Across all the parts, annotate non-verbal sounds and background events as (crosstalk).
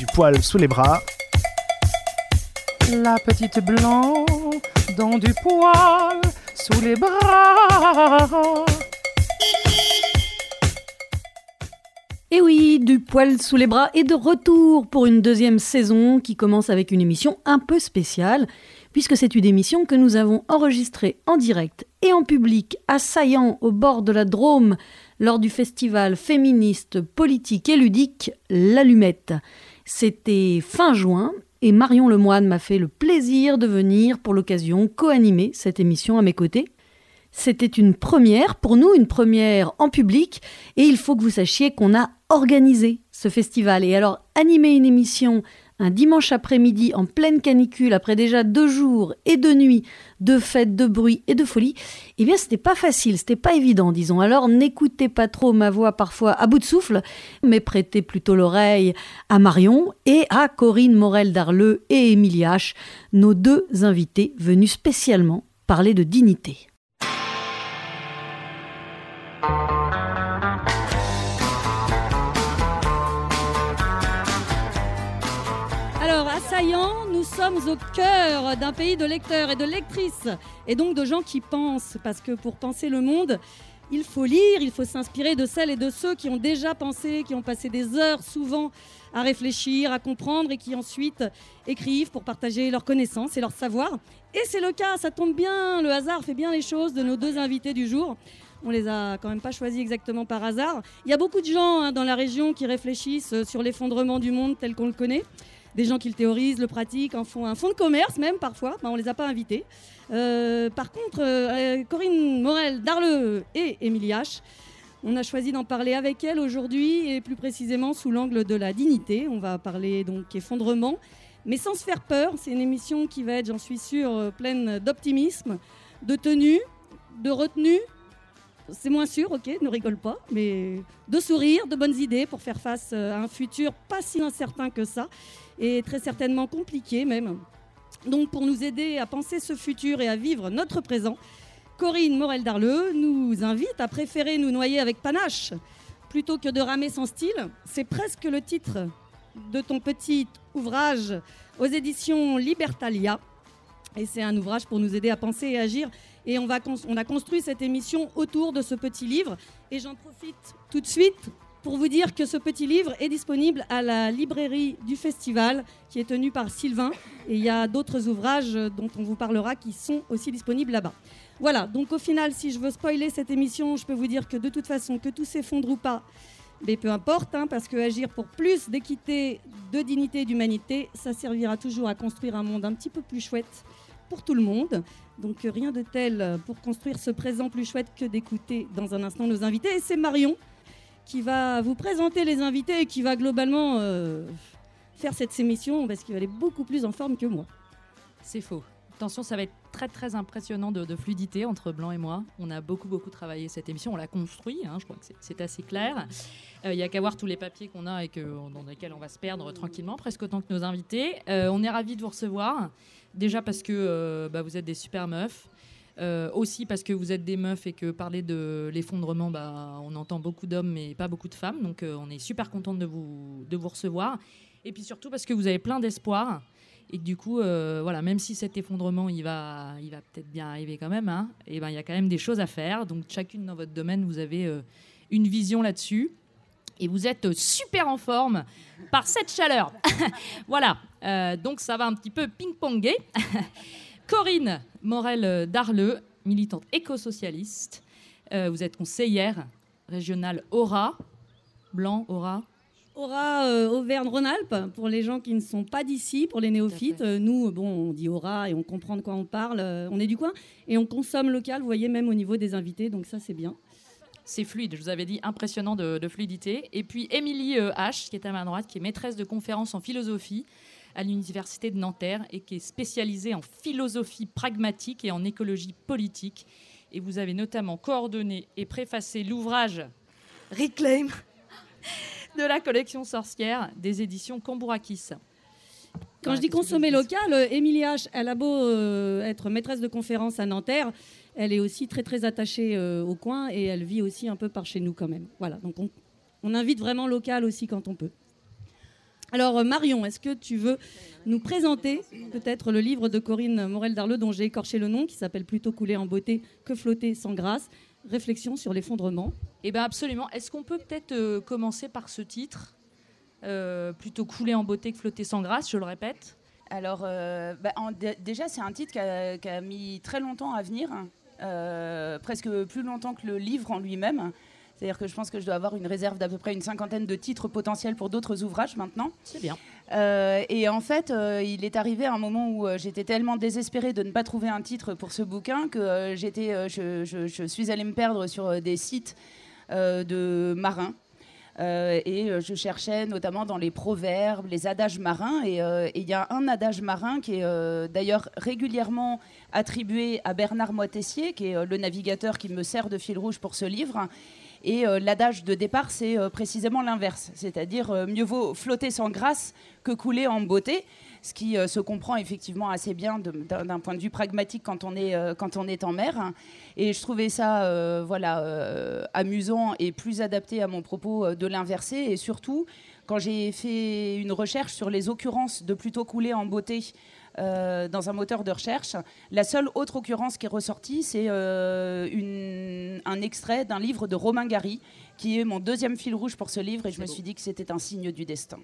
du poil sous les bras. La petite blanc dans du poil sous les bras. Et oui, du poil sous les bras et de retour pour une deuxième saison qui commence avec une émission un peu spéciale, puisque c'est une émission que nous avons enregistrée en direct et en public à Saillant, au bord de la Drôme, lors du festival féministe, politique et ludique L'Allumette. C'était fin juin et Marion Lemoine m'a fait le plaisir de venir pour l'occasion co-animer cette émission à mes côtés. C'était une première, pour nous une première en public, et il faut que vous sachiez qu'on a organisé ce festival. Et alors, animer une émission un dimanche après-midi en pleine canicule, après déjà deux jours et deux nuits de fêtes, de bruit et de folie, eh bien, c'était pas facile, c'était pas évident, disons. Alors, n'écoutez pas trop ma voix parfois à bout de souffle, mais prêtez plutôt l'oreille à Marion et à Corinne Morel-Darleux et Émilie H., nos deux invités venus spécialement parler de dignité. Nous sommes au cœur d'un pays de lecteurs et de lectrices, et donc de gens qui pensent, parce que pour penser le monde, il faut lire, il faut s'inspirer de celles et de ceux qui ont déjà pensé, qui ont passé des heures souvent à réfléchir, à comprendre, et qui ensuite écrivent pour partager leurs connaissances et leur savoir. Et c'est le cas, ça tombe bien, le hasard fait bien les choses de nos deux invités du jour. On les a quand même pas choisis exactement par hasard. Il y a beaucoup de gens hein, dans la région qui réfléchissent euh, sur l'effondrement du monde tel qu'on le connaît. Des gens qui le théorisent, le pratiquent, en font un fonds de commerce même parfois. Ben, on les a pas invités. Euh, par contre, euh, Corinne Morel, Darleux et Émilie H. On a choisi d'en parler avec elle aujourd'hui et plus précisément sous l'angle de la dignité. On va parler donc effondrement, mais sans se faire peur. C'est une émission qui va être, j'en suis sûre, pleine d'optimisme, de tenue, de retenue c'est moins sûr, ok, ne rigole pas, mais de sourire, de bonnes idées pour faire face euh, à un futur pas si incertain que ça, et très certainement compliqué même. Donc pour nous aider à penser ce futur et à vivre notre présent, Corinne Morel-Darleux nous invite à préférer nous noyer avec panache plutôt que de ramer sans style. C'est presque le titre de ton petit ouvrage aux éditions Libertalia. Et c'est un ouvrage pour nous aider à penser et agir et on, va on a construit cette émission autour de ce petit livre. Et j'en profite tout de suite pour vous dire que ce petit livre est disponible à la librairie du festival qui est tenue par Sylvain. Et il y a d'autres ouvrages dont on vous parlera qui sont aussi disponibles là-bas. Voilà, donc au final, si je veux spoiler cette émission, je peux vous dire que de toute façon, que tout s'effondre ou pas, mais peu importe, hein, parce que agir pour plus d'équité, de dignité et d'humanité, ça servira toujours à construire un monde un petit peu plus chouette pour tout le monde. Donc euh, rien de tel pour construire ce présent plus chouette que d'écouter dans un instant nos invités. Et c'est Marion qui va vous présenter les invités et qui va globalement euh, faire cette émission parce qu'il va aller beaucoup plus en forme que moi. C'est faux. Attention, ça va être très très impressionnant de, fluidité entre Blanc et moi. On a beaucoup beaucoup travaillé cette émission, on l'a construit, hein, je crois que c'est assez clair. Il n'y a qu'à voir tous les papiers qu'on a et dans lesquels on va se perdre tranquillement, presque autant que nos invités. on est ravis de vous recevoir. Déjà parce que euh, bah, vous êtes des super meufs. Euh, aussi parce que vous êtes des meufs et que parler de l'effondrement, bah, on entend beaucoup d'hommes mais pas beaucoup de femmes. Donc euh, on est super contente de vous, recevoir. Et puis surtout parce que vous avez plein d'espoir. Et du coup, voilà, même si cet effondrement, il va, il va peut-être bien arriver quand même, hein, et ben, il y a quand même des choses à faire. Donc chacune dans votre domaine, vous avez une vision là-dessus et vous êtes super en forme par cette chaleur. (laughs) voilà, euh, donc ça va un petit peu ping-ponger. (laughs) Corinne Morel Darleux, militante éco-socialiste. Euh, vous êtes conseillère régionale Aura, Blanc, Aura. Aura euh, Auvergne-Rhône-Alpes, pour les gens qui ne sont pas d'ici, pour les néophytes. nous, bon, on dit Aura et on comprend de quoi on parle. on est du coin et on consomme local, vous voyez, même au niveau des invités, donc ça c'est bien c'est fluide. Je vous avais dit impressionnant de, fluidité. Et puis Émilie euh, H, qui est à ma droite, qui est maîtresse de conférences en philosophie à l'université de Nanterre et qui est spécialisée en philosophie pragmatique et en écologie politique. Et vous avez notamment coordonné et préfacé l'ouvrage Reclaim de la collection sorcière des éditions Cambourakis. Quand je dis consommer local, euh, Émilie H, elle a beau euh, être maîtresse de conférences à Nanterre, elle est aussi très très attachée euh, au coin et elle vit aussi un peu par chez nous quand même. Voilà, donc on, invite vraiment local aussi quand on peut. Alors Marion, est-ce que tu veux nous présenter peut-être le livre de Corinne Morel-Darleux dont j'ai écorché le nom, qui s'appelle Plutôt couler en beauté que flotter sans grâce? Réflexion sur l'effondrement. Eh bien absolument. Est-ce qu'on peut peut-être commencer par ce titre Plutôt couler en beauté que flotter sans grâce, je le répète? Alors, bah, déjà, c'est un titre qui a, mis très longtemps à venir, presque plus longtemps que le livre en lui-même. C'est-à-dire que je pense que je dois avoir une réserve d'à peu près une cinquantaine de titres potentiels pour d'autres ouvrages maintenant. C'est bien. Euh, et en fait, euh, il est arrivé un moment où euh, j'étais tellement désespérée de ne pas trouver un titre pour ce bouquin que j'étais, je, suis allée me perdre sur des sites de marins. et je cherchais notamment dans les proverbes, les adages marins. Et il y a un adage marin qui est d'ailleurs régulièrement attribué à Bernard Moitessier, qui est le navigateur qui me sert de fil rouge pour ce livre. Et euh, l'adage de départ, c'est euh, précisément l'inverse, c'est-à-dire euh, mieux vaut flotter sans grâce que couler en beauté, ce qui se comprend effectivement assez bien d'un point de vue pragmatique quand on est, quand on est en mer. Et je trouvais ça voilà, amusant et plus adapté à mon propos de l'inverser. Et surtout, quand j'ai fait une recherche sur les occurrences de plutôt couler en beauté euh, dans un moteur de recherche. La seule autre occurrence qui est ressortie, c'est euh, un extrait d'un livre de Romain Gary, qui est mon deuxième fil rouge pour ce livre, et je me suis dit que c'était un signe du destin.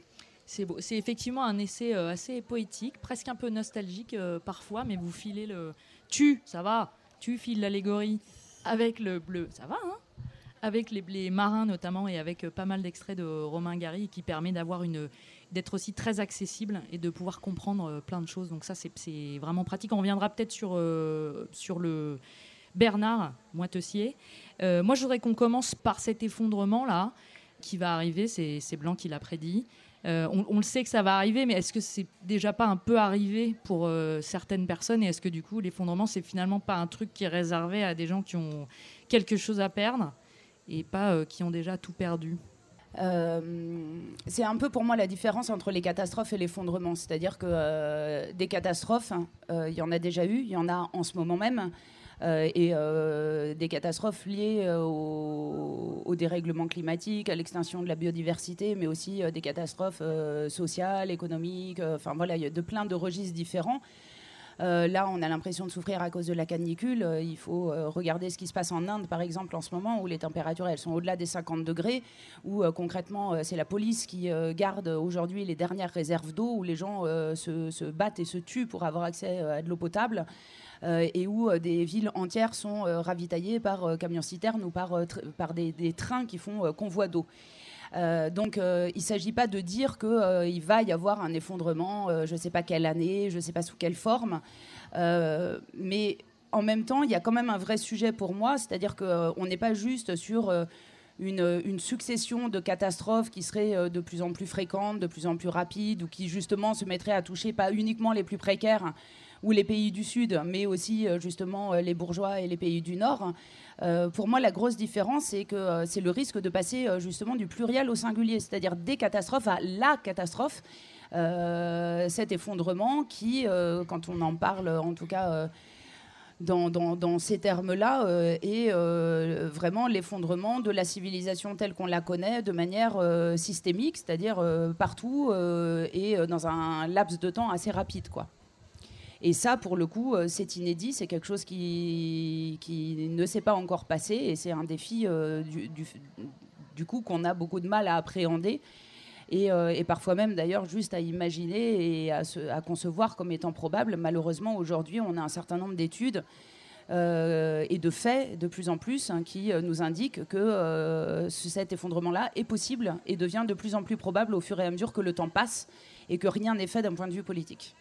C'est beau. C'est effectivement un essai euh, assez poétique, presque un peu nostalgique parfois, mais vous filez le. Tu, ça va, tu files l'allégorie avec le bleu, ça va, hein avec les, les, marins notamment et avec pas mal d'extraits de Romain Gary qui permet d'avoir une, d'être aussi très accessible et de pouvoir comprendre euh, plein de choses. Donc ça, c'est vraiment pratique. On reviendra peut-être sur, euh, sur le Bernard Moitessier. Euh, moi, je voudrais qu'on commence par cet effondrement-là qui va arriver. C'est Blanc qui l'a prédit. on, le sait que ça va arriver, mais est-ce que c'est déjà pas un peu arrivé pour certaines personnes Et est-ce que du coup, l'effondrement, c'est finalement pas un truc qui est réservé à des gens qui ont quelque chose à perdre et pas qui ont déjà tout perdu? Euh, c'est un peu pour moi la différence entre les catastrophes et l'effondrement. C'est-à-dire que euh, des catastrophes, euh, il y en a déjà eu, il y en a en ce moment même. et des catastrophes liées au, au, dérèglement climatique, à l'extinction de la biodiversité, mais aussi des catastrophes sociales, économiques, enfin voilà, il y a de plein de registres différents. Euh, là, on a l'impression de souffrir à cause de la canicule. Euh, il faut euh, regarder ce qui se passe en Inde, par exemple, en ce moment, où les températures elles sont au-delà des 50 degrés, où concrètement, c'est la police qui garde aujourd'hui les dernières réserves d'eau, où les gens se, battent et se tuent pour avoir accès à de l'eau potable. et où des villes entières sont ravitaillées par camions-citernes ou par, des, trains qui font convoi d'eau. Euh, donc euh, il ne s'agit pas de dire qu'il euh, va y avoir un effondrement, je ne sais pas quelle année, je ne sais pas sous quelle forme, mais en même temps, il y a quand même un vrai sujet pour moi, c'est-à-dire qu'on n'est pas juste sur une, une, succession de catastrophes qui seraient de plus en plus fréquentes, de plus en plus rapides, ou qui justement se mettraient à toucher pas uniquement les plus précaires ou les pays du Sud, mais aussi justement les bourgeois et les pays du Nord. Euh, pour moi, la grosse différence, c'est que euh, c'est le risque de passer euh, justement du pluriel au singulier, c'est-à-dire des catastrophes à la catastrophe. cet effondrement qui, quand on en parle, en tout cas dans, ces termes-là, est vraiment l'effondrement de la civilisation telle qu'on la connaît de manière systémique, c'est-à-dire partout et dans un laps de temps assez rapide. Quoi. Et ça, pour le coup, euh, c'est inédit, c'est quelque chose qui, ne s'est pas encore passé et c'est un défi euh, du, coup qu'on a beaucoup de mal à appréhender. Et, euh, parfois même d'ailleurs juste à imaginer et à, à, concevoir comme étant probable. Malheureusement, aujourd'hui, on a un certain nombre d'études et de faits de plus en plus hein, qui nous indiquent que cet effondrement-là est possible et devient de plus en plus probable au fur et à mesure que le temps passe et que rien n'est fait d'un point de vue politique.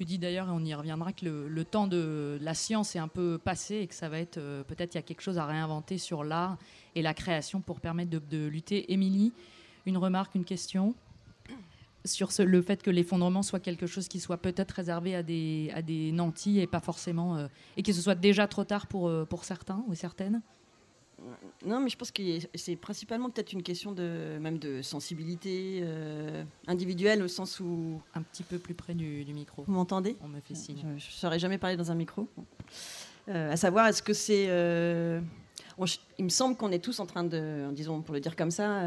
Tu dis d'ailleurs, et on y reviendra, que le, temps de la science est un peu passé et que ça va être euh, peut-être il y a quelque chose à réinventer sur l'art et la création pour permettre de, lutter. Émilie, une remarque, une question sur le fait que l'effondrement soit quelque chose qui soit peut-être réservé à des, nantis et pas forcément euh, et que ce soit déjà trop tard pour, euh, pour certains ou certaines? Non, mais je pense que c'est principalement peut-être une question de même de sensibilité euh, individuelle au sens où un petit peu plus près du, micro. Vous m'entendez? On me fait signe. Je ne saurais jamais parler dans un micro. Euh, à savoir, est-ce que c'est euh, il me semble qu'on est tous en train de, disons pour le dire comme ça,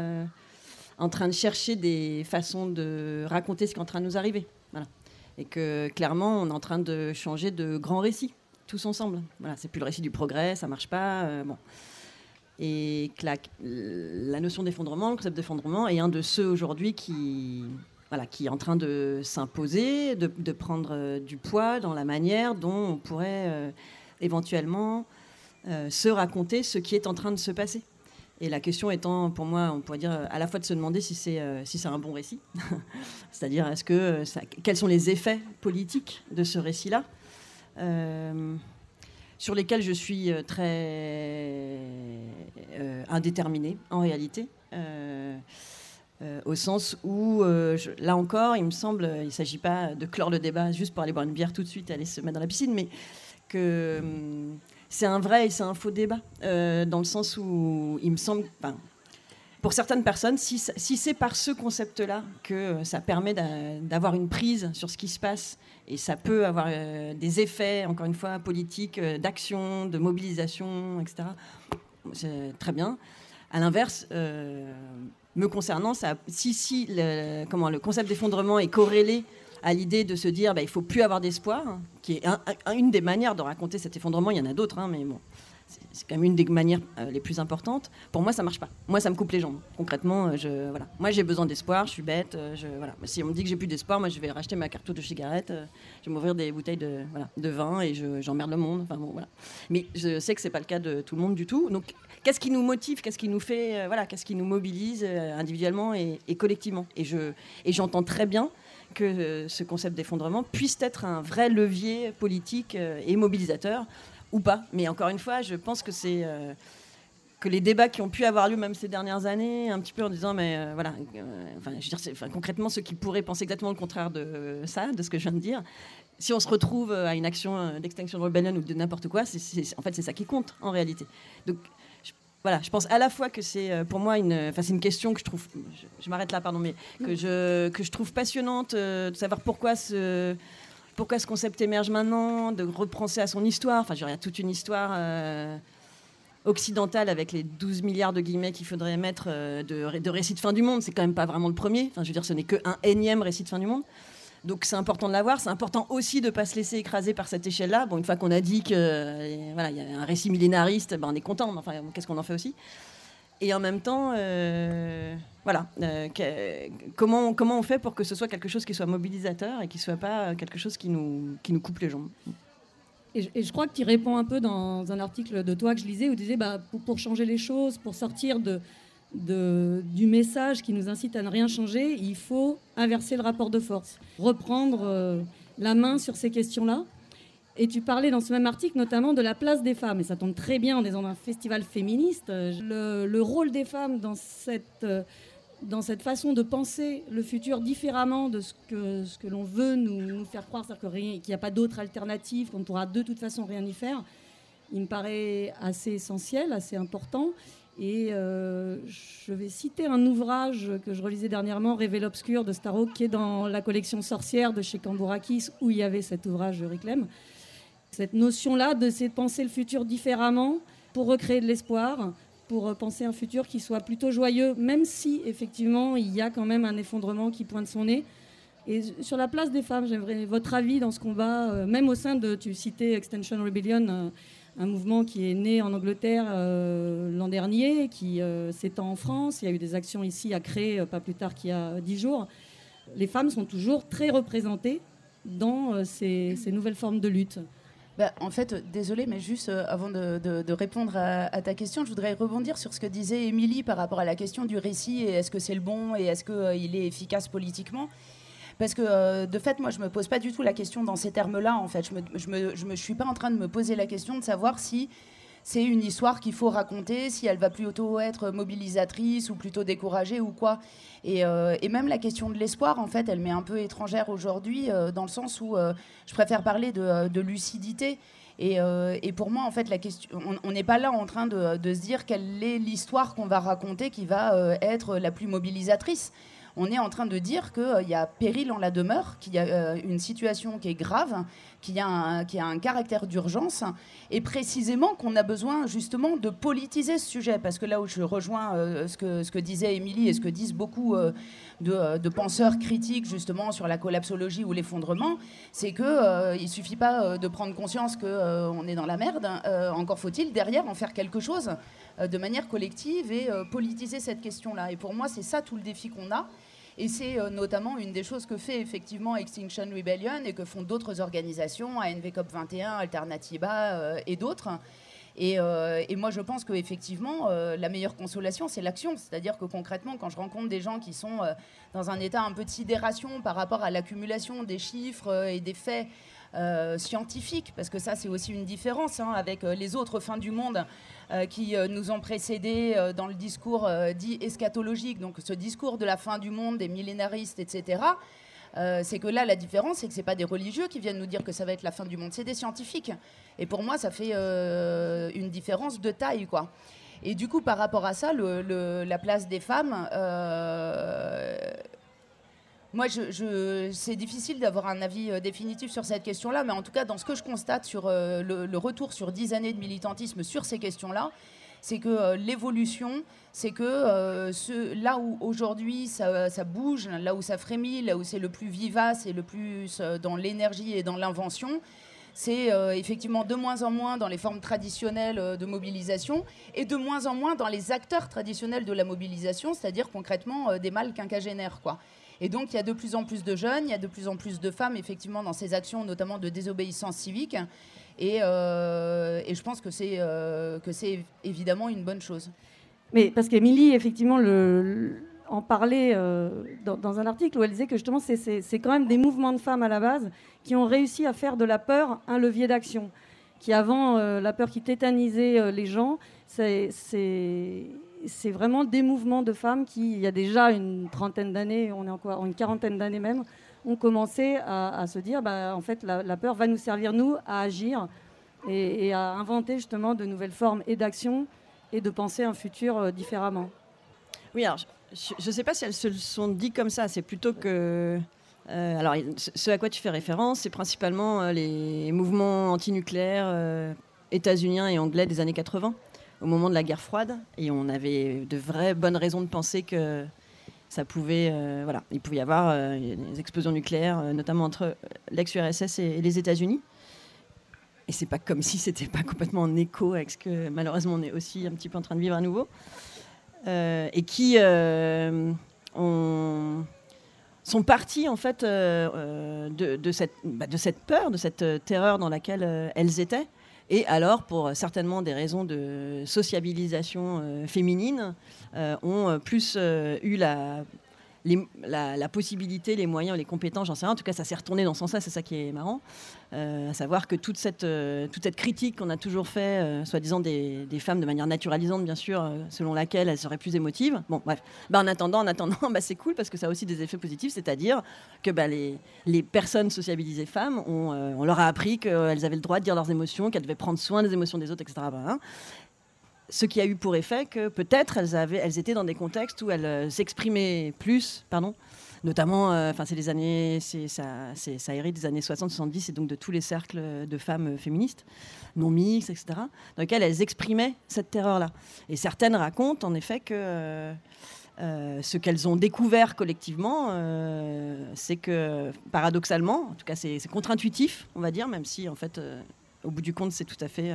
en train de chercher des façons de raconter ce qui est en train de nous arriver. Voilà. Et que clairement, on est en train de changer de grands récits, tous ensemble. Voilà, c'est plus le récit du progrès, ça marche pas. bon. Et que la, la notion d'effondrement, le concept d'effondrement, est un de ceux aujourd'hui qui, voilà, qui est en train de s'imposer, de, prendre euh, du poids dans la manière dont on pourrait euh, éventuellement euh, se raconter ce qui est en train de se passer. Et la question étant, pour moi, on pourrait dire euh, à la fois de se demander si c'est euh, si un bon récit, (laughs) c'est-à-dire est-ce que euh, quels sont les effets politiques de ce récit-là, euh, sur lesquels je suis euh, très euh, indéterminée en réalité. Euh, au sens où, là encore, il me semble, il ne s'agit pas de clore le débat juste pour aller boire une bière tout de suite et aller se mettre dans la piscine, mais que hum, c'est un vrai et c'est un faux débat, dans le sens où il me semble, pour certaines personnes, si, c'est par ce concept-là que euh, ça permet d'a- d'avoir une prise sur ce qui se passe, et ça peut avoir euh, des effets, encore une fois, politiques, euh, d'action, de mobilisation, etc., c'est très bien. À l'inverse, me concernant, si, le, concept d'effondrement est corrélé à l'idée de se dire bah, il faut plus avoir d'espoir, hein, qui est un- un- une des manières de raconter cet effondrement. Il y en a d'autres, hein, mais bon, c'est- quand même une des manières euh, les plus importantes. Pour moi, ça marche pas. Moi, ça me coupe les jambes. Concrètement, euh, je, voilà. moi, j'ai besoin d'espoir. Je suis bête. euh, je, voilà. Si on me dit que j'ai plus d'espoir, moi, je vais racheter ma cartouche de cigarette. je vais m'ouvrir des bouteilles de, vin et je- j'emmerde le monde. Enfin, bon, voilà. Mais je sais que c'est pas le cas de tout le monde du tout. Donc, qu'est-ce qui nous motive Qu'est-ce qui nous fait Voilà, qu'est-ce qui nous mobilise individuellement et, collectivement? Et je et j'entends très bien que ce concept d'effondrement puisse être un vrai levier politique et mobilisateur ou pas. Mais encore une fois, je pense que c'est euh, que les débats qui ont pu avoir lieu même ces dernières années, un petit peu en disant, mais euh, voilà, euh, enfin, je veux dire, c'est- enfin, concrètement, ceux qui pourraient penser exactement le contraire de ça, de ce que je viens de dire, si on se retrouve à une action d'extinction de rebellion ou de n'importe quoi, c'est, en fait, c'est ça qui compte en réalité. Donc, je, voilà, je pense à la fois que c'est pour moi une, enfin, c'est une question que je trouve, je, je m'arrête là, pardon, mais que je, que je trouve passionnante de savoir pourquoi ce pourquoi ce concept émerge maintenant, de repenser à son histoire. Enfin, il y a toute une histoire euh, occidentale avec les 12 milliards de guillemets qu'il faudrait mettre euh, de, ré- de récits de fin du monde. C'est quand même pas vraiment le premier. Je veux dire, ce n'est qu'un énième récit de fin du monde. Donc c'est important de l'avoir. C'est important aussi de ne pas se laisser écraser par cette échelle-là. Bon, une fois qu'on a dit que euh, y a un récit millénariste, ben, on est content. Mais enfin, qu'est-ce qu'on en fait aussi? Et en même temps, euh, voilà, euh, comment, comment on fait pour que ce soit quelque chose qui soit mobilisateur et qui soit pas euh, quelque chose qui nous, qui nous coupe les jambes? Et je, crois que tu réponds un peu dans un article de toi que je lisais où tu disais bah, pour, changer les choses, pour sortir de, du message qui nous incite à ne rien changer, il faut inverser le rapport de force, reprendre la main sur ces questions-là. Et tu parlais dans ce même article notamment de la place des femmes, et ça tombe très bien en disant un festival féministe, le, le rôle des femmes dans cette, euh, dans cette façon de penser le futur différemment de ce que, ce que l'on veut nous, faire croire, c'est-à-dire qu'il n'y a pas d'autre alternative, qu'on ne pourra de toute façon rien y faire, il me paraît assez essentiel, assez important. Et euh, je vais citer un ouvrage que je relisais dernièrement, Révèle l'obscur de Starhawk, qui est dans la collection Sorcière de chez Cambourakis, où il y avait cet ouvrage de Riclem. Cette notion-là de penser le futur différemment pour recréer de l'espoir, pour euh, penser un futur qui soit plutôt joyeux, même si effectivement il y a quand même un effondrement qui pointe son nez. Et sur la place des femmes, j'aimerais votre avis dans ce combat, euh, même au sein de, tu citais Extension Rebellion, euh, un mouvement qui est né en Angleterre l'an dernier, qui s'étend en France. Il y a eu des actions ici à créer pas plus tard qu'il y a dix jours. Les femmes sont toujours très représentées dans ces nouvelles formes de lutte. Bah, en fait, désolé, mais juste euh, avant de, répondre à, ta question, je voudrais rebondir sur ce que disait Émilie par rapport à la question du récit et est-ce que c'est le bon et est-ce qu'il est efficace politiquement parce que euh, de fait, moi, je me pose pas du tout la question dans ces termes-là. En fait, je me, suis pas en train de me poser la question de savoir si c'est une histoire qu'il faut raconter, si elle va plutôt être mobilisatrice ou plutôt découragée ou quoi. Et, euh, même la question de l'espoir, en fait, elle m'est un peu étrangère aujourd'hui, euh, dans le sens où euh, je préfère parler de, lucidité. Et, pour moi, en fait, la question, on n'est pas là en train de, se dire quelle est l'histoire qu'on va raconter qui va être la plus mobilisatrice. On est en train de dire qu'il y a péril en la demeure, qu'il y a une situation qui est grave, qu'il y a un, caractère d'urgence, et précisément qu'on a besoin justement de politiser ce sujet, parce que là où je rejoins ce, que, ce que disait Émilie et ce que disent beaucoup de, penseurs critiques justement sur la collapsologie ou l'effondrement, c'est qu'il ne il suffit pas de prendre conscience qu'on est dans la merde, encore faut-il derrière en faire quelque chose de manière collective et politiser cette question-là. Et pour moi, c'est ça tout le défi qu'on a. Et c'est euh, notamment une des choses que fait effectivement Extinction Rebellion et que font d'autres organisations, ANV COP21, Alternativa euh, et d'autres. Euh, et, moi, je pense qu'effectivement, la meilleure consolation, c'est l'action. C'est-à-dire que concrètement, quand je rencontre des gens qui sont dans un état un peu de sidération par rapport à l'accumulation des chiffres et des faits scientifiques, parce que ça, c'est aussi une différence hein, avec les autres fins du monde euh, qui euh, nous ont précédés euh, dans le discours dit eschatologique, donc ce discours de la fin du monde, des millénaristes, etc. c'est que là, la différence, c'est que ce pas des religieux qui viennent nous dire que ça va être la fin du monde, c'est des scientifiques. Et pour moi, ça fait une différence de taille, quoi. Et du coup, par rapport à ça, la place des femmes, moi, c'est difficile d'avoir un avis euh, définitif sur cette question-là, mais en tout cas, dans ce que je constate sur euh, le, retour sur dix années de militantisme sur ces questions-là, c'est que euh, l'évolution, c'est que là où aujourd'hui ça, ça, bouge, là où ça frémit, là où c'est le plus vivace et le plus dans l'énergie et dans l'invention, c'est effectivement de moins en moins dans les formes traditionnelles de mobilisation et de moins en moins dans les acteurs traditionnels de la mobilisation, c'est-à-dire concrètement des mâles quinquagénaires. Quoi. Et donc, il y a de plus en plus de jeunes, il y a de plus en plus de femmes, effectivement, dans ces actions, notamment de désobéissance civique. Et, euh, je pense que c'est euh, évidemment une bonne chose. Mais parce qu'Émilie, effectivement, en parlait euh, dans, un article où elle disait que justement, c'est quand même des mouvements de femmes à la base qui ont réussi à faire de la peur un levier d'action. Qui avant, la peur qui tétanisait les gens, c'est c'est vraiment des mouvements de femmes qui, il y a déjà une trentaine d'années, on est encore une quarantaine d'années même, ont commencé à, se dire, bah, en fait, la, peur va nous servir, nous, à agir et, à inventer justement de nouvelles formes et d'action et de penser un futur euh, différemment. Oui, alors, je ne sais pas si elles se sont dit comme ça, c'est plutôt que... Euh, alors, ce à quoi tu fais référence, c'est principalement euh, les mouvements antinucléaires états-uniens et anglais des années 80 au moment de la guerre froide. Et on avait de vraies bonnes raisons de penser que ça pouvait, euh, voilà, il pouvait y avoir euh, des explosions nucléaires, euh, notamment entre l'ex-URSS et, les États-Unis. Et c'est pas comme (laughs) si c'était pas complètement en écho avec ce que malheureusement on est aussi un petit peu en train de vivre à nouveau. et qui ont, sont partis en fait bah, de cette peur, de cette terreur dans laquelle elles étaient et alors, pour certainement des raisons de sociabilisation euh, féminine, euh, ont euh, plus eu la, la, possibilité, les moyens, les compétences, j'en sais rien. En tout cas, ça s'est retourné dans ce sens-là, c'est ça qui est marrant. à savoir que toute cette, toute cette critique qu'on a toujours fait, soi-disant des, femmes de manière naturalisante, bien sûr, selon laquelle elles seraient plus émotives. Bon, bref. Bah, en attendant, en attendant (laughs) bah, c'est cool parce que ça a aussi des effets positifs, c'est-à-dire que bah, les, personnes sociabilisées femmes, ont, on leur a appris qu'elles avaient le droit de dire leurs émotions, qu'elles devaient prendre soin des émotions des autres, etc. ce qui a eu pour effet que peut-être elles, étaient dans des contextes où elles euh, s'exprimaient plus, pardon, notamment, euh, c'est les années, ça, ça hérite des années 60-70 et donc de tous les cercles de femmes féministes, non mixtes, etc., dans lesquels elles exprimaient cette terreur-là. Et certaines racontent en effet que euh, ce qu'elles ont découvert collectivement, c'est que paradoxalement, en tout cas c'est contre-intuitif, on va dire, même si en fait, au bout du compte, c'est tout à fait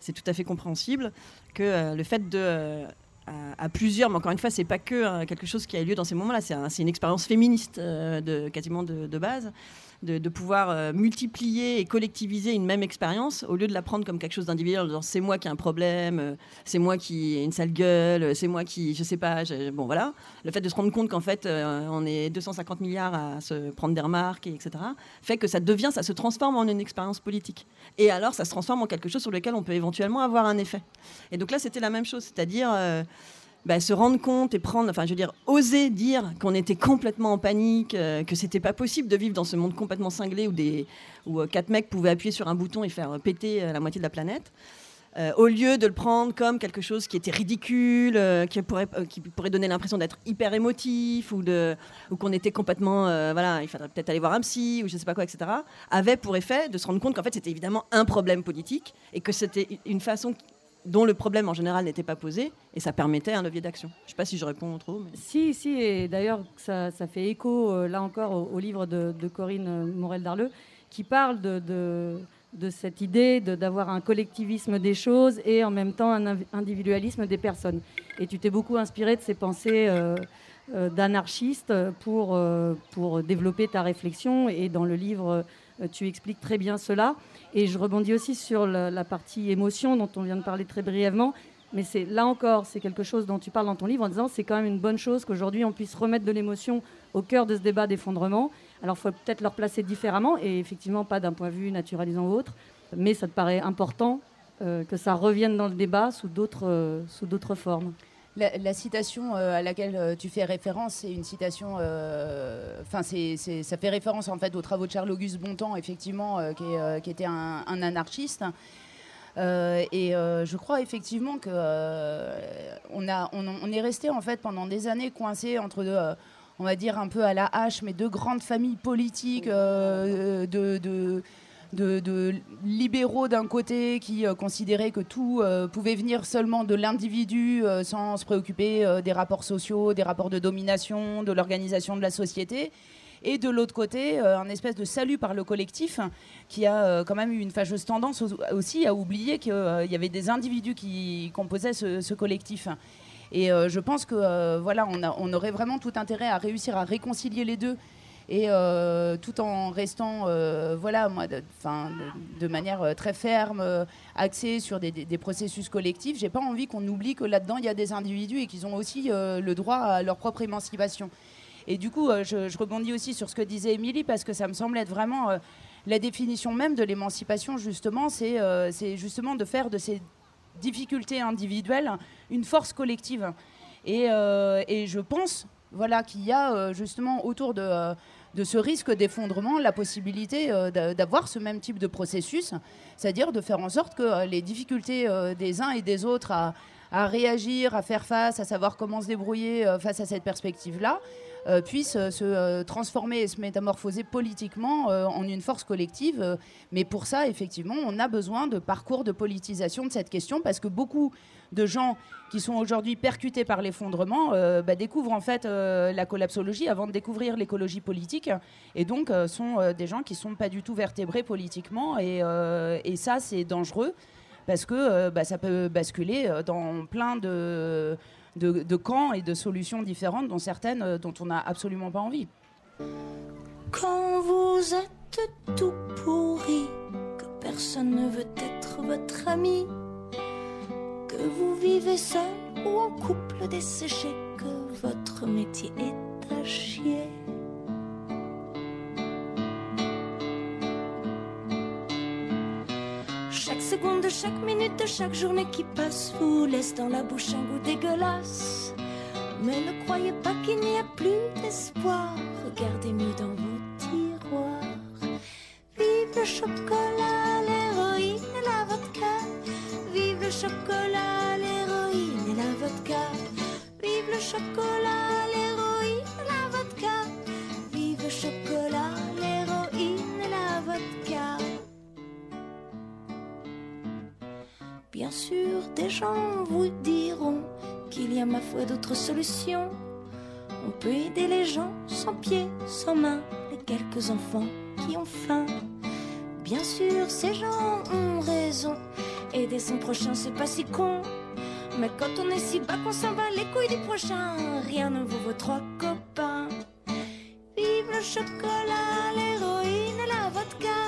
c'est tout à fait compréhensible que euh, le fait de euh, à, plusieurs, mais encore une fois, c'est pas que hein, quelque chose qui a eu lieu dans ces moments-là, c'est une expérience féministe euh, de, quasiment de base de, pouvoir euh, multiplier et collectiviser une même expérience au lieu de la prendre comme quelque chose d'individuel c'est moi qui ai un problème, euh, c'est moi qui ai une sale gueule, c'est moi qui, je sais pas, bon voilà. Le fait de se rendre compte qu'en fait euh, on est 250 milliards à se prendre des remarques, et etc., fait que ça devient, ça se transforme en une expérience politique. Et alors ça se transforme en quelque chose sur lequel on peut éventuellement avoir un effet. Et donc là c'était la même chose, c'est-à-dire bah, se rendre compte et prendre, enfin, je veux dire, oser dire qu'on était complètement en panique, euh, que c'était pas possible de vivre dans ce monde complètement cinglé où, des, euh, quatre mecs pouvaient appuyer sur un bouton et faire péter euh, la moitié de la planète. euh, au lieu de le prendre comme quelque chose qui était ridicule, qui, pourrait, donner l'impression d'être hyper émotif ou, qu'on était complètement, voilà, il faudrait peut-être aller voir un psy ou je sais pas quoi, etc., avait pour effet de se rendre compte qu'en fait c'était évidemment un problème politique et que c'était une façon dont le problème en général n'était pas posé et ça permettait un levier d'action. Je sais pas si je réponds trop. Mais... Si, si, et d'ailleurs, ça, fait écho, euh, là encore, au, livre de, Corinne euh, Morel-Darleux, qui parle de, cette idée d'avoir un collectivisme des choses et en même temps un individualisme des personnes. Et tu t'es beaucoup inspiré de ces pensées euh, euh, d'anarchistes pour, pour développer ta réflexion. Et dans le livre, tu expliques très bien cela. Et je rebondis aussi sur la, partie émotion dont on vient de parler très brièvement. Mais c'est là encore, c'est quelque chose dont tu parles dans ton livre en disant c'est quand même une bonne chose qu'aujourd'hui on puisse remettre de l'émotion au cœur de ce débat d'effondrement. Alors il faut peut-être le replacer différemment et effectivement pas d'un point de vue naturalisant ou autre, mais ça te paraît important euh, que ça revienne dans le débat sous d'autres euh, formes. La, citation euh, à laquelle euh, tu fais référence, c'est une citation. euh, Enfin, ça fait référence en fait aux travaux de Charles-Auguste Bontemps, effectivement, qui, était un, anarchiste. Et je crois effectivement que on, a, on, est resté en fait pendant des années coincé entre deux, on va dire un peu à la hache, mais deux grandes familles politiques de, de, libéraux d'un côté qui euh, considéraient que tout euh, pouvait venir seulement de l'individu euh, sans se préoccuper des rapports sociaux, des rapports de domination, de l'organisation de la société. Et de l'autre côté, un espèce de salut par le collectif qui a quand même eu une fâcheuse tendance au- aussi à oublier qu'il y avait des individus qui composaient ce, collectif. Et je pense que voilà, on, on aurait vraiment tout intérêt à réussir à réconcilier les deux et euh, tout en restant euh, voilà moi de, manière euh, très ferme axée sur des, processus collectifs j'ai pas envie qu'on oublie que là-dedans il y a des individus et qu'ils ont aussi le droit à leur propre émancipation. Et du coup je, rebondis aussi sur ce que disait Émilie parce que ça me semble être vraiment la définition même de l'émancipation justement c'est c'est justement de faire de ces difficultés individuelles une force collective. Et, et je pense voilà, qu'il y a justement autour de, de ce risque d'effondrement la possibilité euh, d'a- d'avoir ce même type de processus, c'est-à-dire de faire en sorte que euh, les difficultés euh, des uns et des autres à, réagir, à faire face, à savoir comment se débrouiller face à cette perspective-là, euh, puissent euh, se euh, transformer et se métamorphoser politiquement euh, en une force collective. mais pour ça, effectivement, on a besoin de parcours de politisation de cette question parce que beaucoup de gens qui sont aujourd'hui percutés par l'effondrement bah, découvrent en fait la collapsologie avant de découvrir l'écologie politique et donc sont des gens qui sont pas du tout vertébrés politiquement et, ça c'est dangereux parce que bah, ça peut basculer dans plein de, de, camps et de solutions différentes dont certaines euh, dont on n'a absolument pas envie. Quand vous êtes tout pourri, que personne ne veut être votre ami, que vous vivez seul ou en couple desséché, que votre métier est à chier. Seconde, chaque minute de chaque journée qui passe vous laisse dans la bouche un goût dégueulasse. Mais ne croyez pas qu'il n'y a plus d'espoir. Regardez mieux dans vos tiroirs. Vive le chocolat, l'héroïne et la vodka. Vive le chocolat, l'héroïne et la vodka. Vive le chocolat, Bien sûr, des gens vous diront qu'il y a ma foi d'autres solutions. On peut aider les gens sans pied, sans main, les quelques enfants qui ont faim. Bien sûr, ces gens ont raison. Aider son prochain, c'est pas si con. Mais quand on est si bas qu'on s'en bat les couilles du prochain, rien ne vaut vos trois copains. Vive le chocolat, l'héroïne la vodka.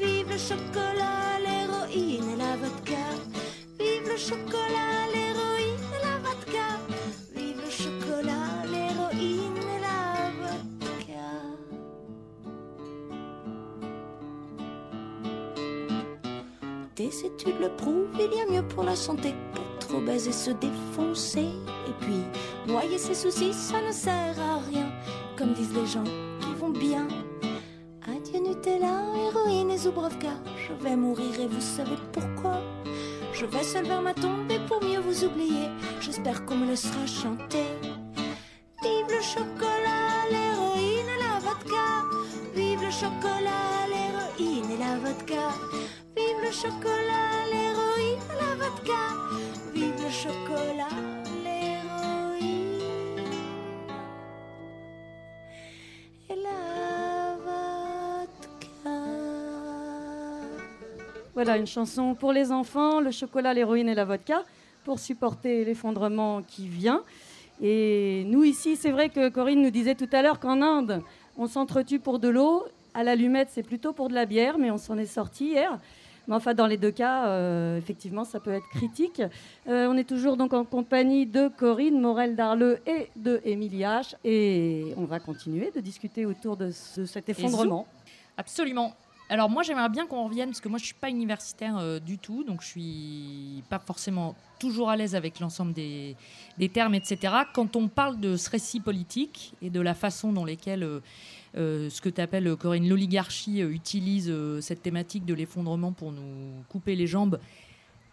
Vive le chocolat, Des études le prouvent, il y a mieux pour la santé qu'être obèse et se défoncer. Et puis, noyer ses soucis, ça ne sert à rien, comme disent les gens qui vont bien. Adieu Nutella, héroïne et Zubrovka, je vais mourir et vous savez pourquoi Je vais seul vers ma tombe et pour mieux vous oublier, j'espère qu'on me laissera chanter. Voilà une chanson pour les enfants, le chocolat, l'héroïne et la vodka, pour supporter l'effondrement qui vient. Et nous ici, c'est vrai que Corinne nous disait tout à l'heure qu'en Inde, on s'entretue pour de l'eau. À l'allumette, c'est plutôt pour de la bière, mais on s'en est sorti hier. Mais enfin, dans les deux cas, euh, effectivement, ça peut être critique. Euh, on est toujours donc en compagnie de Corinne Morel Darleux et de Émilie H. Et on va continuer de discuter autour de, ce- cet effondrement. Absolument. Alors moi j'aimerais bien qu'on revienne parce que moi je suis pas universitaire euh, du tout, donc je suis pas forcément toujours à l'aise avec l'ensemble des, termes, etc. Quand on parle de ce récit politique et de la façon dont lesquelles euh, euh, ce que tu appelles Corinne l'oligarchie utilise cette thématique de l'effondrement pour nous couper les jambes,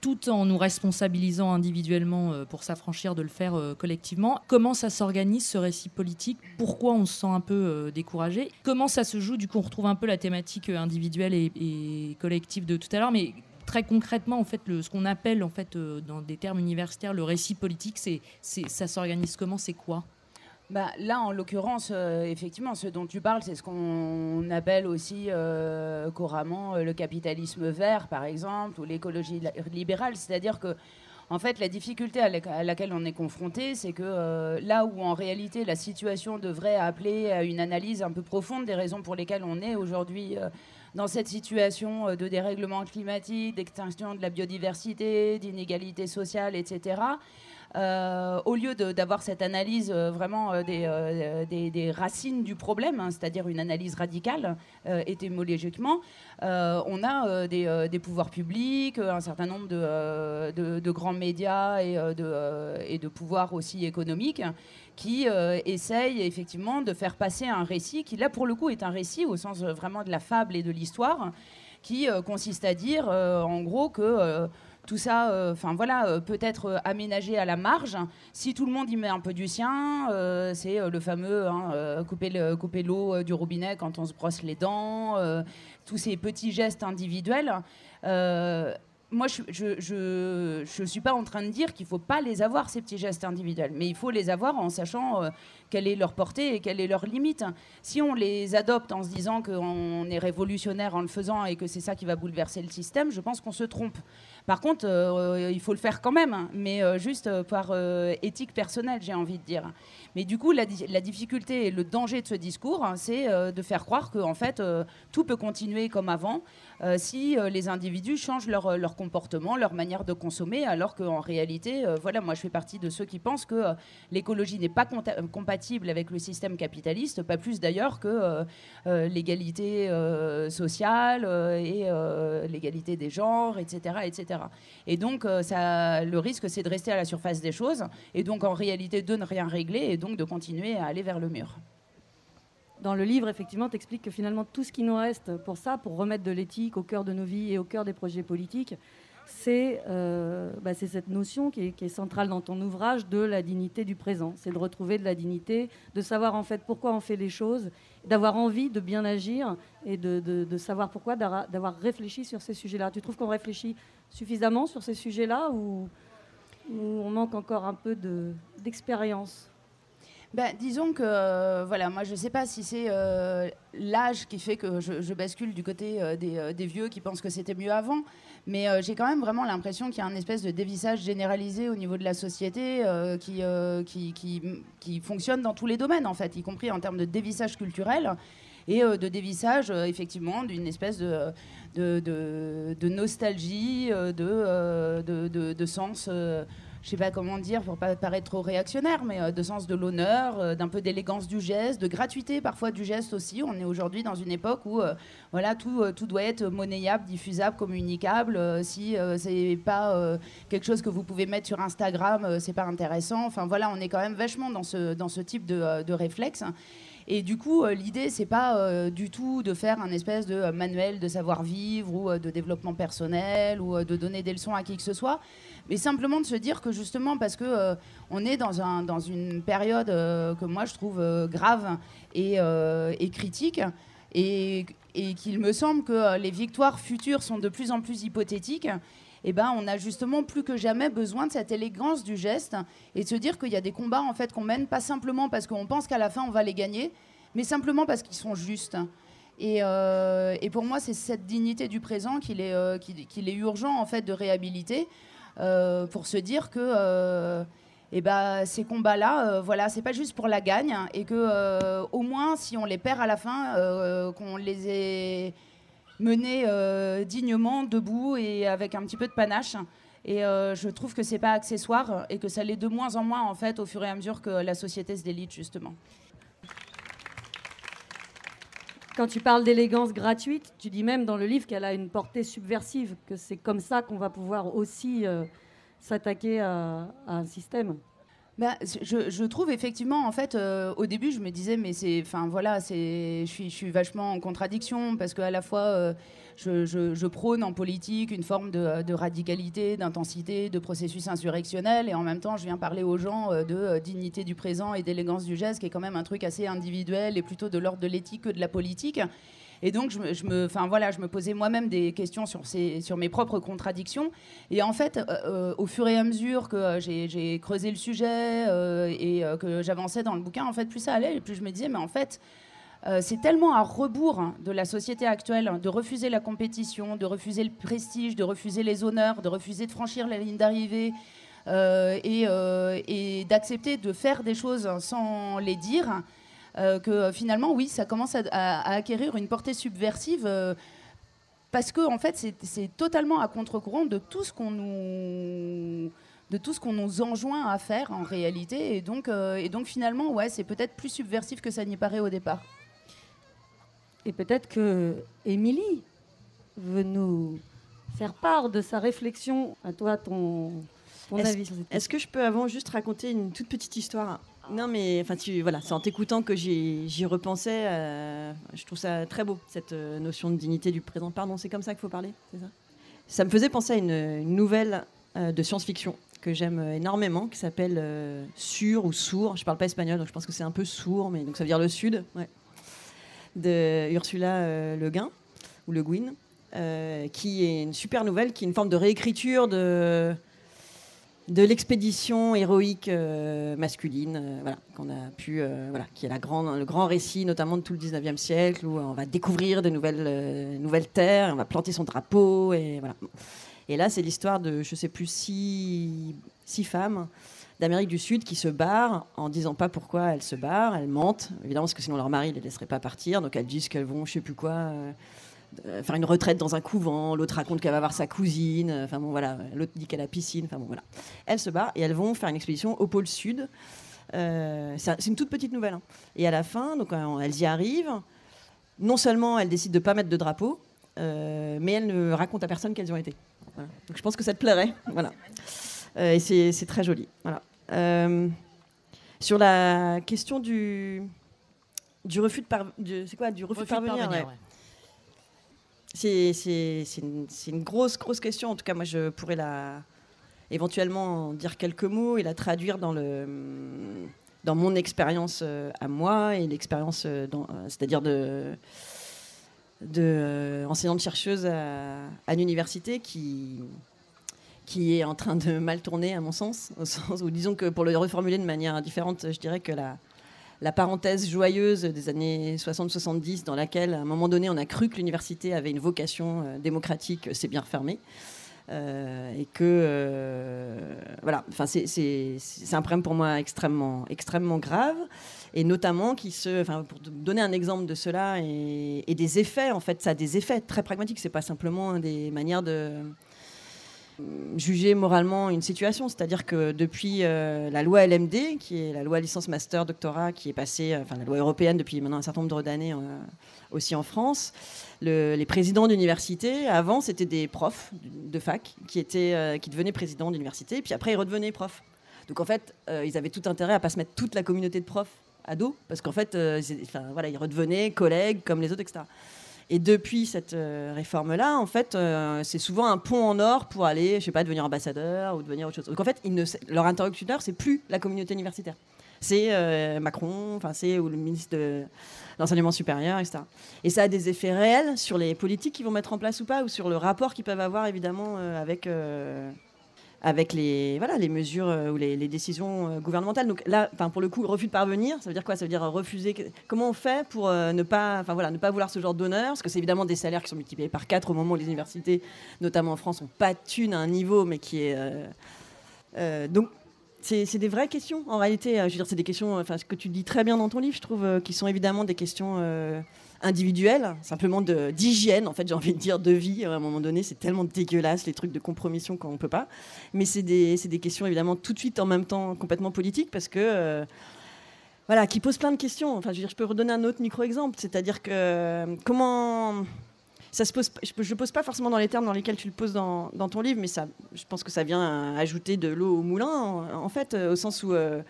tout en nous responsabilisant individuellement euh, pour s'affranchir de le faire euh, collectivement. Comment ça s'organise ce récit politique? Pourquoi on se sent un peu euh, découragé? Comment ça se joue? Du coup, on retrouve un peu la thématique individuelle et, collective de tout à l'heure, mais très concrètement, ce qu'on appelle en fait dans des termes universitaires le récit politique, ça s'organise comment? C'est quoi? Bah, là, en l'occurrence, euh, effectivement, ce dont tu parles, c'est ce qu'on appelle aussi euh, couramment euh, le capitalisme vert, par exemple, ou l'écologie libérale. C'est-à-dire que, en fait, la difficulté à, la- à laquelle on est confronté, c'est que là où en réalité la situation devrait appeler à une analyse un peu profonde des raisons pour lesquelles on est aujourd'hui dans cette situation de dérèglement climatique, d'extinction de la biodiversité, d'inégalité sociale, etc. Euh, au lieu d'avoir cette analyse euh, vraiment euh, des, racines du problème, hein, c'est-à-dire une analyse radicale étymologiquement, on a des, pouvoirs publics, un certain nombre de, grands médias et, de, pouvoirs aussi économiques qui euh, effectivement de faire passer un récit qui, là, pour le coup, est un récit au sens vraiment de la fable et de l'histoire, qui consiste à dire, en gros, que tout ça, euh, enfin voilà, euh, peut être euh, aménagé à la marge. Si tout le monde y met un peu du sien, c'est le fameux hein, couper le- couper l'eau du robinet quand on se brosse les dents, tous ces petits gestes individuels. Moi, je je suis pas en train de dire qu'il faut pas les avoir, ces petits gestes individuels, mais il faut les avoir en sachant quelle est leur portée et quelle est leur limite. Si on les adopte en se disant qu'on est révolutionnaire en le faisant et que c'est ça qui va bouleverser le système, je pense qu'on se trompe. Par contre, euh, il faut le faire quand même, mais euh, juste euh, par éthique personnelle, j'ai envie de dire. Mais du coup, la, di- la difficulté et le danger de ce discours, hein, c'est de faire croire que en fait, tout peut continuer comme avant si les individus changent leur, leur comportement, leur manière de consommer, alors qu'en réalité, voilà, moi je fais partie de ceux qui pensent que l'écologie n'est pas compta- avec le système capitaliste, pas plus d'ailleurs que euh, euh, l'égalité euh, sociale et l'égalité des genres, etc., etc. Et donc, ça, le risque, c'est de rester à la surface des choses, et donc en réalité de ne rien régler, et donc de continuer à aller vers le mur. Dans le livre, effectivement, tu expliques que finalement, tout ce qui nous reste pour ça, pour remettre de l'éthique au cœur de nos vies et au cœur des projets politiques, c'est euh, bah, c'est cette notion qui est, centrale dans ton ouvrage de la dignité du présent. C'est de retrouver de la dignité, de savoir en fait pourquoi on fait les choses, d'avoir envie de bien agir et de, savoir pourquoi, d'avoir réfléchi sur ces sujets-là. Tu trouves qu'on réfléchit suffisamment sur ces sujets-là ou, on manque encore un peu de- d'expérience? Ben, disons que, euh, voilà, moi je sais pas si c'est euh, l'âge qui fait que je, bascule du côté euh, des, vieux qui pensent que c'était mieux avant, mais j'ai quand même vraiment l'impression qu'il y a un espèce de dévissage généralisé au niveau de la société qui, qui, qui, qui fonctionne dans tous les domaines en fait, y compris en termes de dévissage culturel et de dévissage effectivement d'une espèce de, de, de- de nostalgie, de- de sens. Je sais pas comment dire pour pas paraître trop réactionnaire, mais euh, de sens de l'honneur, euh, d'un peu d'élégance du geste, de gratuité parfois du geste aussi. On est aujourd'hui dans une époque où euh, voilà tout, tout doit être monnayable, diffusable, communicable. si c'est pas quelque chose que vous pouvez mettre sur Instagram, c'est pas intéressant. Enfin voilà, on est quand même vachement dans ce, dans ce type de, de réflexe. Et du coup, l'idée, c'est pas du tout de faire un espèce de manuel de savoir-vivre ou de développement personnel ou de donner des leçons à qui que ce soit mais simplement de se dire que justement parce que euh, on est dans, un, dans une période euh, que moi je trouve euh, grave et, et, critique et, et qu'il me semble que les victoires futures sont de plus en plus hypothétiques. Eh ben, on a justement plus que jamais besoin de cette élégance du geste et de se dire qu'il y a des combats en fait qu'on mène pas simplement parce qu'on pense qu'à la fin on va les gagner, mais simplement parce qu'ils sont justes. Et, et, pour moi, c'est cette dignité du présent qu'il est, est urgent en fait de réhabiliter. Euh, pour se dire que euh, eh ben, ces combats-là, euh, voilà, c'est pas juste pour la gagne et que au moins si on les perd à la fin, qu'on les ait menés dignement, debout et avec un petit peu de panache. Et je trouve que c'est pas accessoire et que ça l'est de moins en moins en fait au fur et à mesure que la société se délite justement. Quand tu parles d'élégance gratuite, tu dis même dans le livre qu'elle a une portée subversive, que c'est comme ça qu'on va pouvoir aussi euh, s'attaquer à, un système. Bah, je, trouve effectivement, en fait, euh, au début, je me disais, mais c'est, enfin voilà, c'est, je suis, vachement en contradiction parce qu'à la fois, euh, je, prône en politique une forme de, radicalité, d'intensité, de processus insurrectionnel, et en même temps, je viens parler aux gens euh, de dignité du présent et d'élégance du geste, qui est quand même un truc assez individuel et plutôt de l'ordre de l'éthique que de la politique. Et donc, je me, enfin, voilà, je me posais moi-même des questions sur, mes propres contradictions. Et en fait, euh, euh, au fur et à mesure que euh, j'ai creusé le sujet et que j'avançais dans le bouquin, en fait, plus ça allait, et plus je me disais, mais en fait, c'est tellement à rebours de la société actuelle de refuser la compétition, de refuser le prestige, de refuser les honneurs, de refuser de franchir la ligne d'arrivée. et, d'accepter de faire des choses sans les dire, que euh, finalement, oui, ça commence à, acquérir une portée subversive euh, parce que en fait, c'est totalement à contre-courant de tout ce qu'on nous de tout ce qu'on nous enjoint à faire en réalité. Et donc, et donc finalement, ouais, c'est peut-être plus subversif que ça n'y paraît au départ. Et peut-être que Émilie veut nous faire part de sa réflexion. À toi, ton, ton avis Est-ce que je peux avant juste raconter une toute petite histoire non, mais enfin, tu, voilà, c'est en t'écoutant que j'y repensais. Euh, je trouve ça très beau, cette euh, notion de dignité du présent. Pardon, c'est comme ça qu'il faut parler, c'est ça? Ça me faisait penser à une, nouvelle euh, de science-fiction que j'aime énormément, qui s'appelle Sur ou Sourd. Je parle pas espagnol, donc je pense que c'est un peu sourd, mais donc ça veut dire le sud, de Ursula Le Guin ou Le Guin, qui est une super nouvelle, qui est une forme de réécriture de de l'expédition héroïque euh, masculine, euh, voilà, qu'on a pu, euh, voilà, qui est la grande, le grand récit, notamment de tout le 19e siècle, où on va découvrir de nouvelles, nouvelles terres, on va planter son drapeau, et voilà. Et là, c'est l'histoire de, je sais plus, six, femmes d'Amérique du Sud qui se barrent en disant pas pourquoi elles se barrent, elles mentent, évidemment, parce que sinon leur mari ne les laisserait pas partir, donc elles disent qu'elles vont, je sais plus quoi faire une retraite dans un couvent, l'autre raconte qu'elle va voir sa cousine, enfin bon voilà, l'autre dit qu'elle a piscine, enfin bon voilà. Elles se barrent et elles vont faire une expédition au pôle sud. Euh, c'est une toute petite nouvelle. Hein. Et à la fin, donc euh, elles y arrivent. Non seulement elles décident de pas mettre de drapeau, mais elles ne racontent à personne qu'elles y ont été. Donc je pense que ça te plairait, (laughs) voilà. et c'est très joli, voilà. sur la question du du refus de par... c'est quoi? Du refus, de parvenir, c'est une, grosse, grosse question. En tout cas, moi, je pourrais la, éventuellement dire quelques mots et la traduire dans, mon expérience euh, à moi et l'expérience, euh, euh, c'est-à-dire de, de enseignante-chercheuse à, l'université qui, qui est en train de mal tourner, à mon sens, au sens où, disons que pour le reformuler de manière différente, je dirais que la, la parenthèse joyeuse des années 60-70 dans laquelle, à un moment donné, on a cru que l'université avait une vocation euh, démocratique, s'est bien refermée. Euh, et que euh, voilà, enfin c'est un problème pour moi extrêmement extrêmement grave et notamment qui se, enfin pour donner un exemple de cela et, des effets en fait, ça a des effets très pragmatiques. C'est pas simplement des manières de juger moralement une situation. C'est-à-dire que depuis euh, la loi LMD, qui est la loi licence master doctorat, qui est passée, enfin la loi européenne depuis maintenant un certain nombre d'années aussi en France, les présidents d'université, avant, c'était des profs de fac qui, étaient, qui devenaient présidents d'université, puis après, ils redevenaient profs. Donc en fait, ils avaient tout intérêt à pas se mettre toute la communauté de profs à dos, parce qu'en fait, voilà, ils redevenaient collègues comme les autres, etc. Et depuis cette euh, réforme-là, en fait, euh, c'est souvent un pont en or pour aller, je sais pas, devenir ambassadeur ou devenir autre chose. Donc en fait, leur interlocuteur, c'est plus la communauté universitaire. C'est euh, Macron, enfin c'est ou le ministre de l'enseignement supérieur, etc. Et ça a des effets réels sur les politiques qu'ils vont mettre en place ou pas, ou sur le rapport qu'ils peuvent avoir évidemment avec avec les, voilà, les mesures euh, ou les, décisions euh, gouvernementales. Donc là, pour le coup, refus de parvenir, ça veut dire quoi? Ça veut dire refuser. Comment on fait pour euh, ne, pas, voilà, ne pas vouloir ce genre d'honneur? Parce que c'est évidemment des salaires qui sont multipliés par 4 au moment où les universités, notamment en France, n'ont pas de thunes à un niveau, mais qui est. donc, c'est des vraies questions en réalité. Je veux dire, c'est des questions, enfin, ce que tu dis très bien dans ton livre, je trouve, qui sont évidemment des questions individuelle, simplement d'hygiène, en fait, j'ai envie de dire, de vie. À un moment donné, c'est tellement dégueulasse, les trucs de compromission qu'on ne peut pas. Mais c'est des, des, questions, évidemment, tout de suite, en même temps, complètement politiques, parce que. Euh, voilà, qui posent plein de questions. Enfin, je, veux dire, je peux redonner un autre micro-exemple, c'est-à-dire que euh, comment ça se pose, je ne pose pas forcément dans les termes dans lesquels tu le poses dans, ton livre, mais ça, je pense que ça vient ajouter de l'eau au moulin, en, fait, au sens où euh,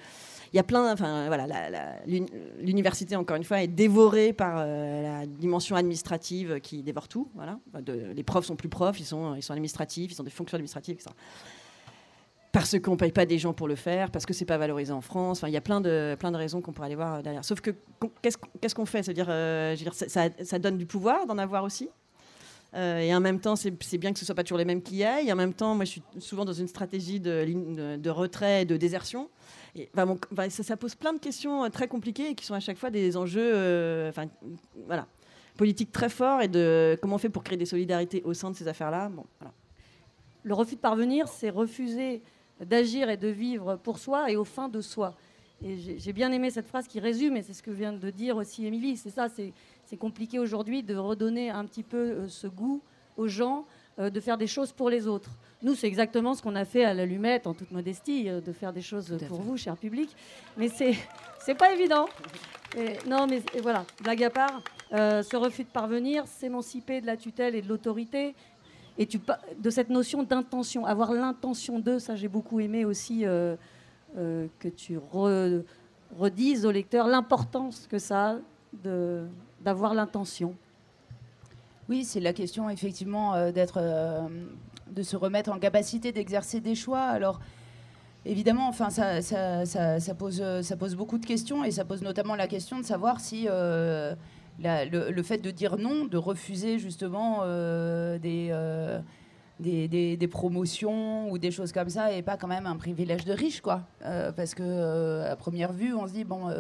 il y a plein, enfin voilà, l'université encore une fois est dévorée par euh, la dimension administrative qui dévore tout. Voilà, les profs sont plus profs, ils sont, ils sont administratifs, ils sont des fonctions administratives, etc. Parce qu'on ne paye pas des gens pour le faire, parce que c'est pas valorisé en France. Enfin, il y a plein de, plein de raisons qu'on pourrait aller voir derrière. Sauf que qu'est-ce qu'on fait? C'est-à-dire, euh, ça, donne du pouvoir d'en avoir aussi? Euh, et en même temps, c'est bien que ce ne soit pas toujours les mêmes qui y aillent. Et en même temps, moi, je suis souvent dans une stratégie de, retrait et de désertion ça, pose plein de questions euh, très compliquées et qui sont à chaque fois des enjeux euh, politiques très forts et de comment on fait pour créer des solidarités au sein de ces affaires-là. Bon, Le refus de parvenir, c'est refuser d'agir et de vivre pour soi et au fin de soi. Et j'ai bien aimé cette phrase qui résume, et c'est ce que vient de dire aussi Émilie. C'est ça, c'est compliqué aujourd'hui de redonner un petit peu euh, ce goût aux gens de faire des choses pour les autres. Nous, c'est exactement ce qu'on a fait à l'allumette, en toute modestie, euh, de faire des choses pour vous, cher public. Mais c'est c'est pas évident. non, mais voilà, blague à part, euh, ce refus de parvenir, s'émanciper de la tutelle et de l'autorité, et tu, de cette notion d'intention, avoir l'intention de, ça j'ai beaucoup aimé aussi euh, que tu redises au lecteur l'importance que ça a d'avoir l'intention. Oui, c'est la question effectivement d'être de se remettre en capacité d'exercer des choix. Alors, évidemment, enfin, ça, pose, beaucoup de questions et ça pose notamment la question de savoir si euh, le, fait de dire non, de refuser justement euh, euh, des, promotions ou des choses comme ça n'est pas quand même un privilège de riche, quoi. parce que à première vue, on se dit, bon,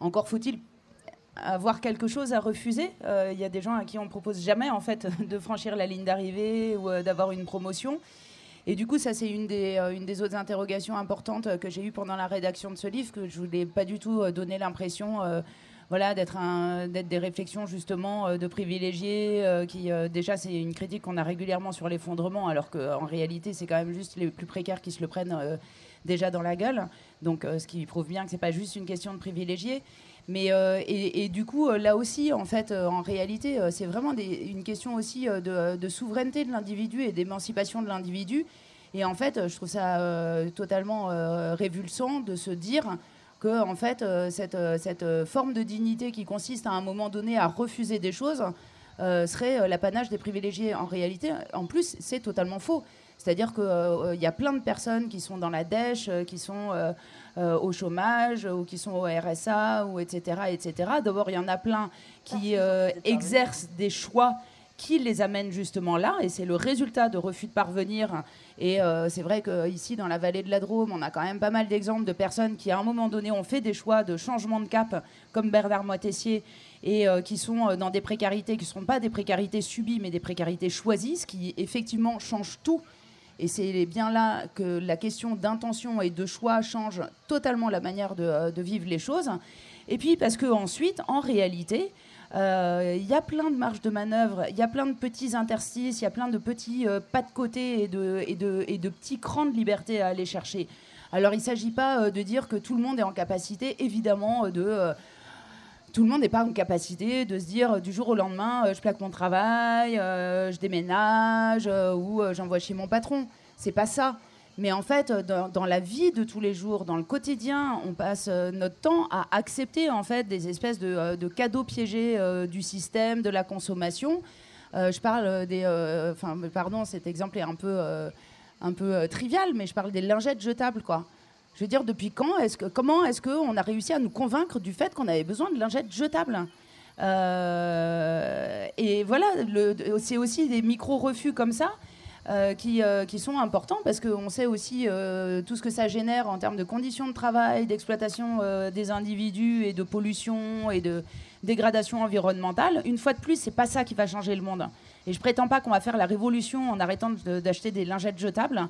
encore faut-il avoir quelque chose à refuser. Il euh, y a des gens à qui on propose jamais en fait (laughs) de franchir la ligne d'arrivée ou euh, d'avoir une promotion. Et du coup, ça c'est une des, euh, une des autres interrogations importantes que j'ai eues pendant la rédaction de ce livre, que je voulais pas du tout donner l'impression voilà, d'être des réflexions justement de privilégiés, qui déjà c'est une critique qu'on a régulièrement sur l'effondrement, alors qu'en réalité c'est quand même juste les plus précaires qui se le prennent déjà dans la gueule. Donc ce qui prouve bien que c'est pas juste une question de privilégiés. Mais euh, et, du coup, euh, là aussi, en fait, euh, en réalité, c'est vraiment une question aussi de, souveraineté de l'individu et d'émancipation de l'individu. Et en fait, je trouve ça totalement révulsant de se dire que en fait, cette, cette, forme de dignité qui consiste à un moment donné à refuser des choses serait l'apanage des privilégiés. En réalité, en plus, c'est totalement faux. C'est-à-dire qu'il y a plein de personnes qui sont dans la dèche, qui sont euh, au chômage ou qui sont au RSA ou etc. etc. D'abord, il y en a plein qui euh, exercent des choix qui les amènent justement là, et c'est le résultat de refus de parvenir. Et euh, c'est vrai qu'ici, dans la vallée de la Drôme, on a quand même pas mal d'exemples de personnes qui, à un moment donné, ont fait des choix de changement de cap, comme Bernard Moitessier, et qui sont dans des précarités qui ne sont pas des précarités subies, mais des précarités choisies, ce qui effectivement change tout et c'est bien là que la question d'intention et de choix change totalement la manière de, euh, vivre les choses. Et puis parce que ensuite, en réalité, Euh, Il y a plein de marges de manœuvre, il y a plein de petits interstices, il y a plein de petits euh, pas de côté et de, et, de, et de petits crans de liberté à aller chercher. Alors il ne s'agit pas de dire que tout le monde est en capacité, évidemment, de... tout le monde n'est pas en capacité de se dire euh, du jour au lendemain, euh, je plaque mon travail, euh, je déménage ou j'envoie chez mon patron. C'est pas ça. Mais en fait, dans, la vie de tous les jours, dans le quotidien, on passe notre temps à accepter en fait des espèces de, de cadeaux piégés du système, de la consommation. Je parle des, enfin, pardon, cet exemple est un peu, un peu trivial, mais je parle des lingettes jetables, quoi. Je veux dire, depuis quand est-ce que, comment est-ce qu'on a réussi à nous convaincre du fait qu'on avait besoin de lingettes jetables? Euh, Et voilà, c'est aussi des micro-refus comme ça euh, qui, euh, qui sont importants parce qu'on sait aussi tout ce que ça génère en termes de conditions de travail, d'exploitation des individus et de pollution et de dégradation environnementale. Une fois de plus, c'est pas ça qui va changer le monde. Et je prétends pas qu'on va faire la révolution en arrêtant d'acheter des lingettes jetables.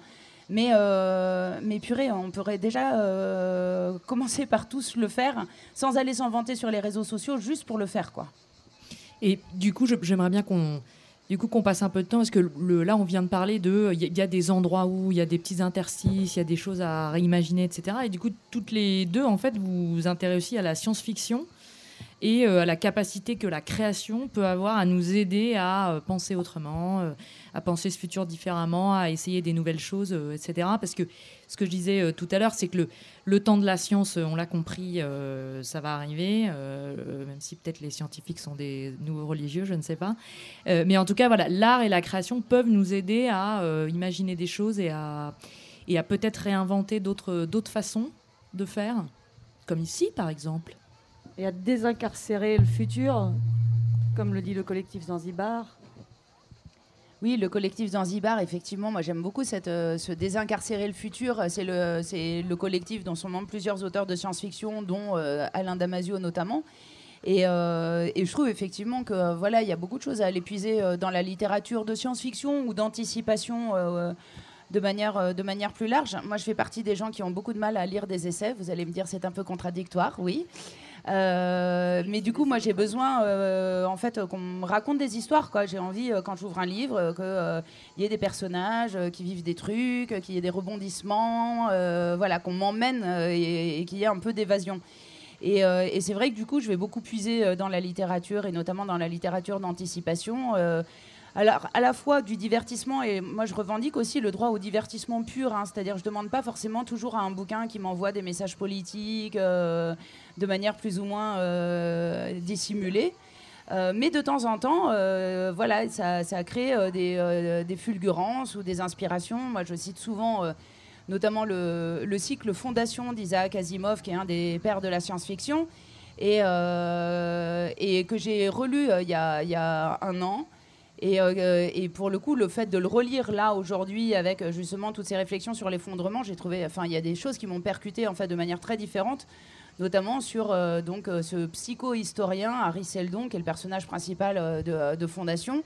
Mais, euh, mais purée, on pourrait déjà euh, (laughs) commencer par tous le faire sans aller s'en vanter sur les réseaux sociaux juste pour le faire. quoi. Et du coup, j'aimerais bien qu'on passe un peu de temps parce que le, là on vient de parler de il y, a- il y a des endroits où il y a des petits interstices, il y a des choses à réimaginer, etc. Et du coup, toutes les deux en fait vous vous intéressez aussi à la science-fiction et euh, la capacité que la création peut avoir à nous aider à euh, penser autrement, euh, à penser ce futur différemment, à essayer des nouvelles choses, euh, etc. Parce que ce que je disais tout à l'heure, c'est que le, temps de la science, on l'a compris, ça va arriver, même si peut-être les scientifiques sont des nouveaux religieux, je ne sais pas. Mais en tout cas, voilà, l'art et la création peuvent nous aider à imaginer des choses et à, peut-être réinventer d'autres façons de faire, comme ici par exemple. Et à désincarcérer le futur, comme le dit le collectif Zanzibar. Oui, le collectif Zanzibar, effectivement, moi j'aime beaucoup cette, euh, ce désincarcérer le futur. C'est le, le collectif dont sont membres plusieurs auteurs de science-fiction, dont euh, Alain Damasio notamment. Et, euh, et je trouve effectivement que euh, voilà, il y a beaucoup de choses à aller puiser dans la littérature de science-fiction ou d'anticipation de manière, de manière plus large. Moi, je fais partie des gens qui ont beaucoup de mal à lire des essais. Vous allez me dire c'est un peu contradictoire, oui. Euh, mais du coup, moi, j'ai besoin, euh, en fait, qu'on me raconte des histoires. J'ai envie, euh, quand j'ouvre un livre, qu'il y ait des personnages qui vivent des trucs, qu'il y ait des rebondissements, voilà, qu'on m'emmène et, qu'il y ait un peu d'évasion. Et, c'est vrai que du coup, je vais beaucoup puiser dans la littérature et notamment dans la littérature d'anticipation. alors, à la fois du divertissement, et moi je revendique aussi le droit au divertissement pur, hein, c'est-à-dire je ne demande pas forcément toujours à un bouquin qui m'envoie des messages politiques de manière plus ou moins euh, dissimulée. Euh, mais de temps en temps, euh, voilà, ça, ça crée des, fulgurances ou des inspirations. Moi, je cite souvent notamment le, le cycle Fondation d'Isaac Asimov, qui est un des pères de la science-fiction, et, que j'ai relu il y, a, un an. Et, pour le coup, le fait de le relire là aujourd'hui avec justement toutes ces réflexions sur l'effondrement, j'ai trouvé, enfin, il y a des choses qui m'ont percuté en fait de manière très différente, notamment sur euh, donc euh, ce psycho-historien Harry Seldon, qui est le personnage principal euh, de, Fondation,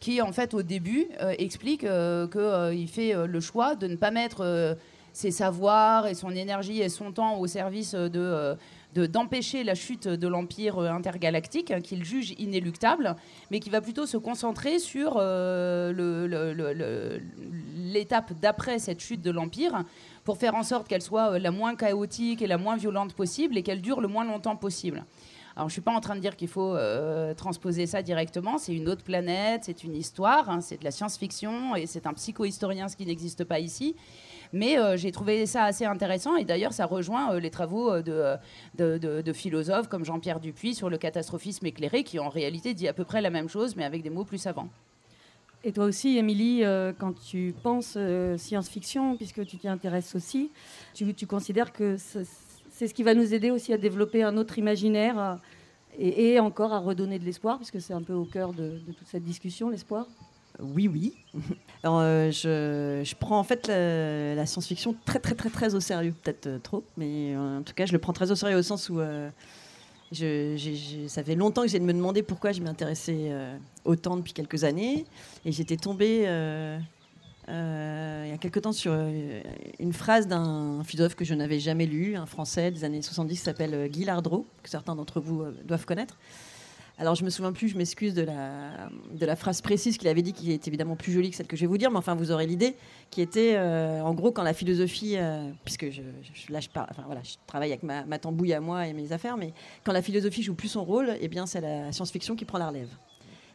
qui en fait au début explique qu'il fait le choix de ne pas mettre ses savoirs et son énergie et son temps au service de de- d'empêcher la chute de l'empire intergalactique hein, qu'il juge inéluctable, mais qui va plutôt se concentrer sur l'étape d'après cette chute de l'empire pour faire en sorte qu'elle soit euh, la moins chaotique et la moins violente possible et qu'elle dure le moins longtemps possible. Alors, je suis pas en train de dire qu'il faut euh, transposer ça directement. C'est une autre planète, c'est une histoire, hein, c'est de la science-fiction et c'est un psycho-historien, ce qui n'existe pas ici. Mais euh, j'ai trouvé ça assez intéressant et d'ailleurs, ça rejoint les travaux de- de philosophes comme Jean-Pierre Dupuis sur le catastrophisme éclairé, qui en réalité dit à peu près la même chose, mais avec des mots plus savants. Et toi aussi, Émilie, euh, quand tu penses euh, science-fiction, puisque tu t'y intéresses aussi, tu, considères que c'est ce qui va nous aider aussi à développer un autre imaginaire à- et, encore à redonner de l'espoir, puisque c'est un peu au cœur de, toute cette discussion, l'espoir? Oui, oui. (laughs) Alors, euh, je, je prends en fait la, science-fiction très, très, très, très au sérieux. Peut-être euh, trop, mais euh, en tout cas, je le prends très au sérieux au sens où euh, ça fait longtemps que j'ai de me demander pourquoi je m'y intéressais euh, autant depuis quelques années. Et j'étais tombée euh, euh, il y a quelque temps sur une phrase d'un philosophe que je n'avais jamais lu, un français des années 70 qui s'appelle Guy Lardreau, que certains d'entre vous doivent connaître. Alors je me souviens plus, je m'excuse de la, de la phrase précise qu'il avait dit, qui est évidemment plus jolie que celle que je vais vous dire, mais enfin vous aurez l'idée, qui était euh, en gros quand la philosophie, euh, puisque je, je, travaille avec ma, ma, tambouille à moi et mes affaires, mais quand la philosophie joue plus son rôle, eh bien c'est la science-fiction qui prend la relève.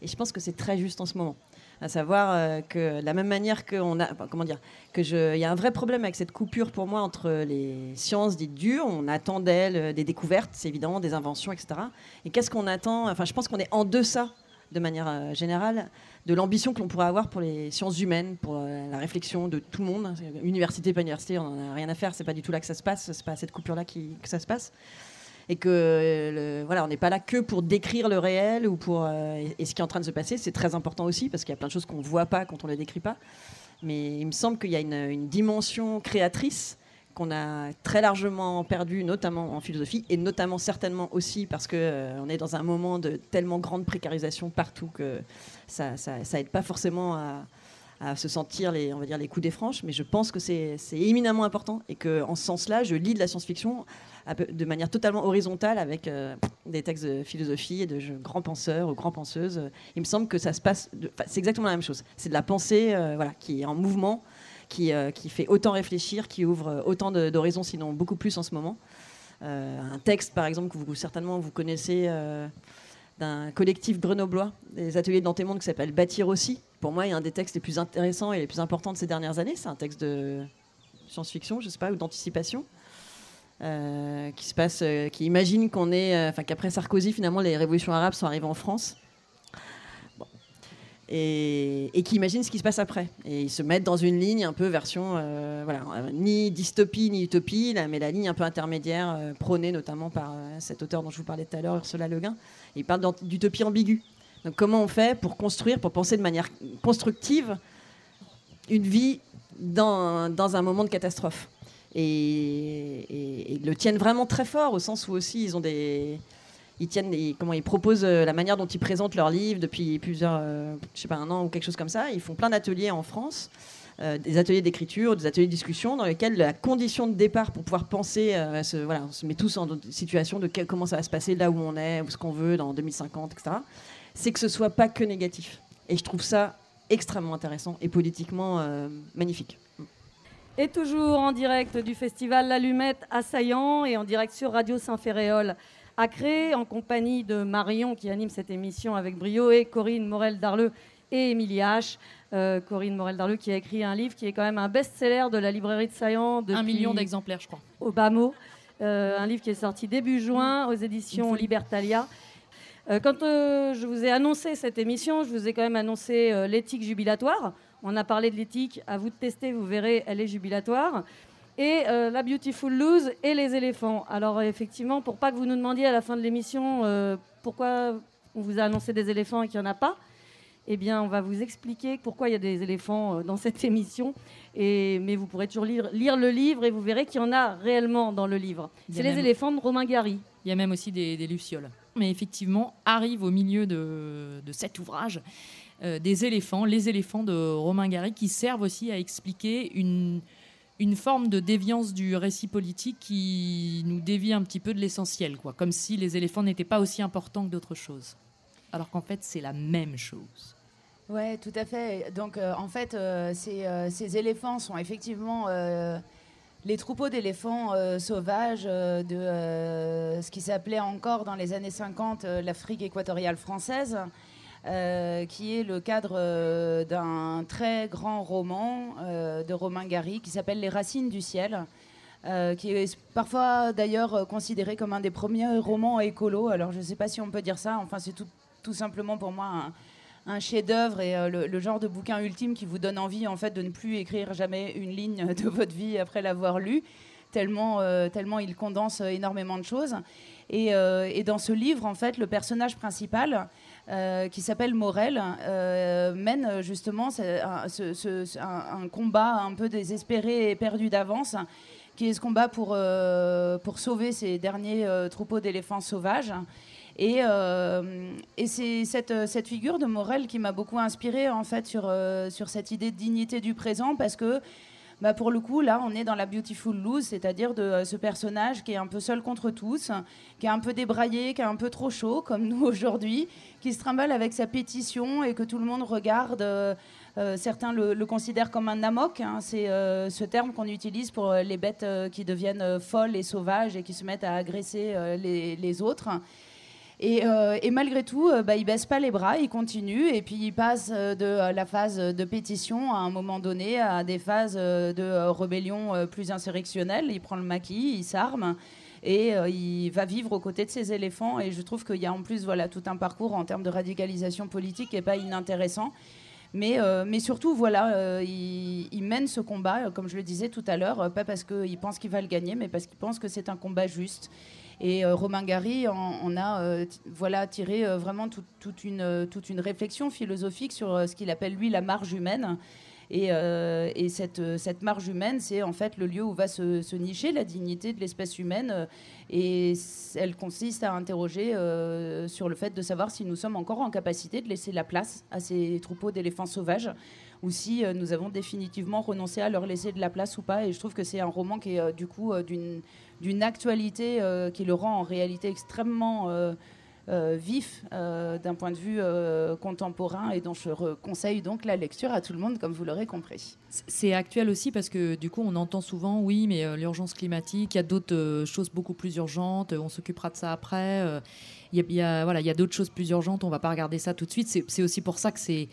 Et je pense que c'est très juste en ce moment à savoir euh, que de la même manière qu'on a, comment dire, que je, il y a un vrai problème avec cette coupure pour moi entre les sciences dites dures, on attend d'elles euh, des découvertes, c'est évidemment des inventions, etc. Et qu'est-ce qu'on attend Enfin, je pense qu'on est en deçà de manière euh, générale, de l'ambition que l'on pourrait avoir pour les sciences humaines, pour la réflexion de tout le monde. Université, pas université, on n'en a rien à faire, c'est pas du tout là que ça se passe, c'est pas à cette coupure-là que ça se passe et que voilà, on n'est pas là que pour décrire le réel ou pour euh, et, ce qui est en train de se passer, c'est très important aussi parce qu'il y a plein de choses qu'on ne voit pas quand on ne les décrit pas. Mais il me semble qu'il y a une, dimension créatrice qu'on a très largement perdue, notamment en philosophie, et notamment certainement aussi parce qu'on euh, on est dans un moment de tellement grande précarisation partout que ça, ça, ça aide pas forcément à, à se sentir les, on va dire, les coups des franches, mais je pense que c'est éminemment important et qu'en ce sens-là, je lis de la science-fiction de manière totalement horizontale avec euh, des textes de philosophie et de grands penseurs ou grands penseuses. Il me semble que ça se passe, c'est exactement la même chose. C'est de la pensée euh, voilà, qui est en mouvement, qui, euh, qui fait autant réfléchir, qui ouvre autant d'horizons, sinon beaucoup plus en ce moment. un texte, par exemple, que vous certainement vous connaissez d'un collectif grenoblois, des ateliers d'Antémonde qui s'appelle Bâtir aussi. Pour moi, il y a un des textes les plus intéressants et les plus importants de ces dernières années. C'est un texte de science-fiction, je sais pas, ou d'anticipation. Euh, qui se passe, euh, qui imagine qu'on est, euh, enfin qu'après Sarkozy, finalement, les révolutions arabes sont arrivées en France. Et, qui imagine ce qui se passe après. Et ils se mettent dans une ligne un peu version, voilà, ni dystopie ni utopie, mais la ligne un peu intermédiaire, prônée notamment par cet auteur dont je vous parlais tout à l'heure, Ursula Le Guin. Il parle d'utopie ambiguë. Donc comment on fait pour construire, pour penser de manière constructive une vie dans, dans un moment de catastrophe? Et, le tiennent vraiment très fort au sens où aussi ils ont des ils tiennent comment ils proposent euh, la manière dont ils présentent leurs livres depuis plusieurs euh, je sais pas un an ou quelque chose comme ça. Ils font plein d'ateliers en France euh, des ateliers d'écriture des ateliers de discussion dans lesquels la condition de départ pour pouvoir penser voilà on se met tous en situation de comment ça va se passer là où on est où ce qu'on veut dans 2050 etc c'est que ce soit pas que négatif et je trouve ça extrêmement intéressant et politiquement magnifique et toujours en direct du festival L'Allumette à Saillant et en direct sur Radio Saint-Ferréol à Cré, en compagnie de Marion qui anime cette émission avec brio et Corinne Morel-Darleux et Émilie H. Euh, Corinne Morel-Darleux qui a écrit un livre qui est quand même un best-seller de la librairie de Saillant. Un million d'exemplaires, je crois. Au bas mot. Euh, un livre qui est sorti début juin aux éditions Libertalia. Euh, quand je vous ai annoncé cette émission, je vous ai quand même annoncé l'éthique jubilatoire. On a parlé de l'éthique, à vous de tester, vous verrez, elle est jubilatoire. Et euh, la Beautiful Lose et les éléphants. Alors effectivement, pour pas que vous nous demandiez à la fin de l'émission euh, pourquoi on vous a annoncé des éléphants et qu'il n'y en a pas, eh bien, on va vous expliquer pourquoi il y a des éléphants euh, dans cette émission. Et, mais vous pourrez toujours lire, lire le livre et vous verrez qu'il y en a réellement dans le livre. C'est les éléphants de Romain Gary. Il y a même aussi des, lucioles. Mais effectivement, arrive au milieu de, cet ouvrage euh, des éléphants, les éléphants de Romain Gary, qui servent aussi à expliquer une, une forme de déviance du récit politique qui nous dévie un petit peu de l'essentiel, quoi. Comme si les éléphants n'étaient pas aussi importants que d'autres choses. Alors qu'en fait, c'est la même chose. Ouais, tout à fait. Donc, euh, en fait, euh, ces, éléphants sont effectivement les troupeaux d'éléphants sauvages de ce qui s'appelait encore dans les années 50 l'Afrique équatoriale française. Euh, qui est le cadre euh, d'un très grand roman euh, de Romain Gary qui s'appelle Les Racines du ciel. qui est parfois d'ailleurs considéré comme un des premiers romans écolo. Alors je ne sais pas si on peut dire ça, enfin c'est tout, simplement pour moi chef-d'œuvre et le, genre de bouquin ultime qui vous donne envie en fait de ne plus écrire jamais une ligne (laughs) de votre vie après l'avoir lu, tellement, tellement il condense énormément de choses. Et, dans ce livre, en fait, le personnage principal euh, qui s'appelle Morel, euh, mène justement un, un, combat un peu désespéré et perdu d'avance, qui est ce combat pour, euh, pour sauver ces derniers troupeaux d'éléphants sauvages. Et, et c'est cette, cette, figure de Morel qui m'a beaucoup inspirée en fait sur, sur cette idée de dignité du présent parce que bah pour le coup, là, on est dans la Beautiful Lose, c'est-à-dire de ce personnage qui est un peu seul contre tous, qui est un peu débraillé, qui est un peu trop chaud, (laughs) comme nous aujourd'hui, qui se trimballe avec sa pétition et que tout le monde regarde. certains le, considèrent comme un amok, hein. c'est ce terme qu'on utilise pour les bêtes qui deviennent folles et sauvages et qui se mettent à agresser les, autres. Euh, et, malgré tout, euh, bah, il baisse pas les bras, il continue, et puis il passe euh, de la phase de pétition à un moment donné à des phases de rébellion plus insurrectionnelle. Il prend le maquis, il s'arme. Et il va vivre aux côtés de ces éléphants. Et je trouve qu'il y a en plus voilà, tout un parcours en termes de radicalisation politique qui n'est pas inintéressant. Mais, surtout, voilà, il, il, mène ce combat, comme je le disais tout à l'heure, pas parce qu'il pense qu'il va le gagner, mais parce qu'il pense que c'est un combat juste. Et euh, Romain Gary en, a euh, voilà, tiré euh, vraiment une, toute une réflexion philosophique sur ce qu'il appelle, lui, la marge humaine. Et, et, cette, cette marge humaine, c'est en fait le lieu où va se, nicher la dignité de l'espèce humaine. et elle consiste à interroger sur le fait de savoir si nous sommes encore en capacité de laisser la place à ces troupeaux d'éléphants sauvages ou si nous avons définitivement renoncé à leur laisser de la place ou pas. Et je trouve que c'est un roman qui est du coup d'une actualité euh, qui le rend en réalité extrêmement euh, euh, vif d'un point de vue contemporain et dont je conseille donc la lecture à tout le monde, comme vous l'aurez compris. C'est actuel aussi parce que du coup on entend souvent oui mais l'urgence climatique, il y a d'autres choses beaucoup plus urgentes, on s'occupera de ça après. Il y a, d'autres choses plus urgentes, on va pas regarder ça tout de suite. C'est aussi pour ça que c'est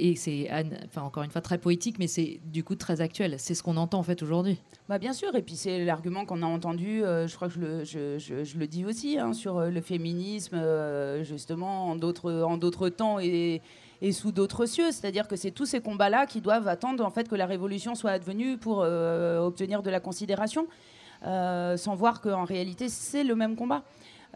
et c'est encore une fois très poétique, mais c'est du coup très actuel. C'est ce qu'on entend en fait aujourd'hui. Bah bien sûr, et puis c'est l'argument qu'on a entendu. Euh, je crois que je le, dis aussi hein, sur euh, le féminisme, euh, justement en d'autres en d'autres temps et, et sous d'autres cieux. C'est-à-dire que c'est tous ces combats-là qui doivent attendre en fait que la révolution soit advenue pour obtenir de la considération, sans voir qu'en réalité c'est le même combat.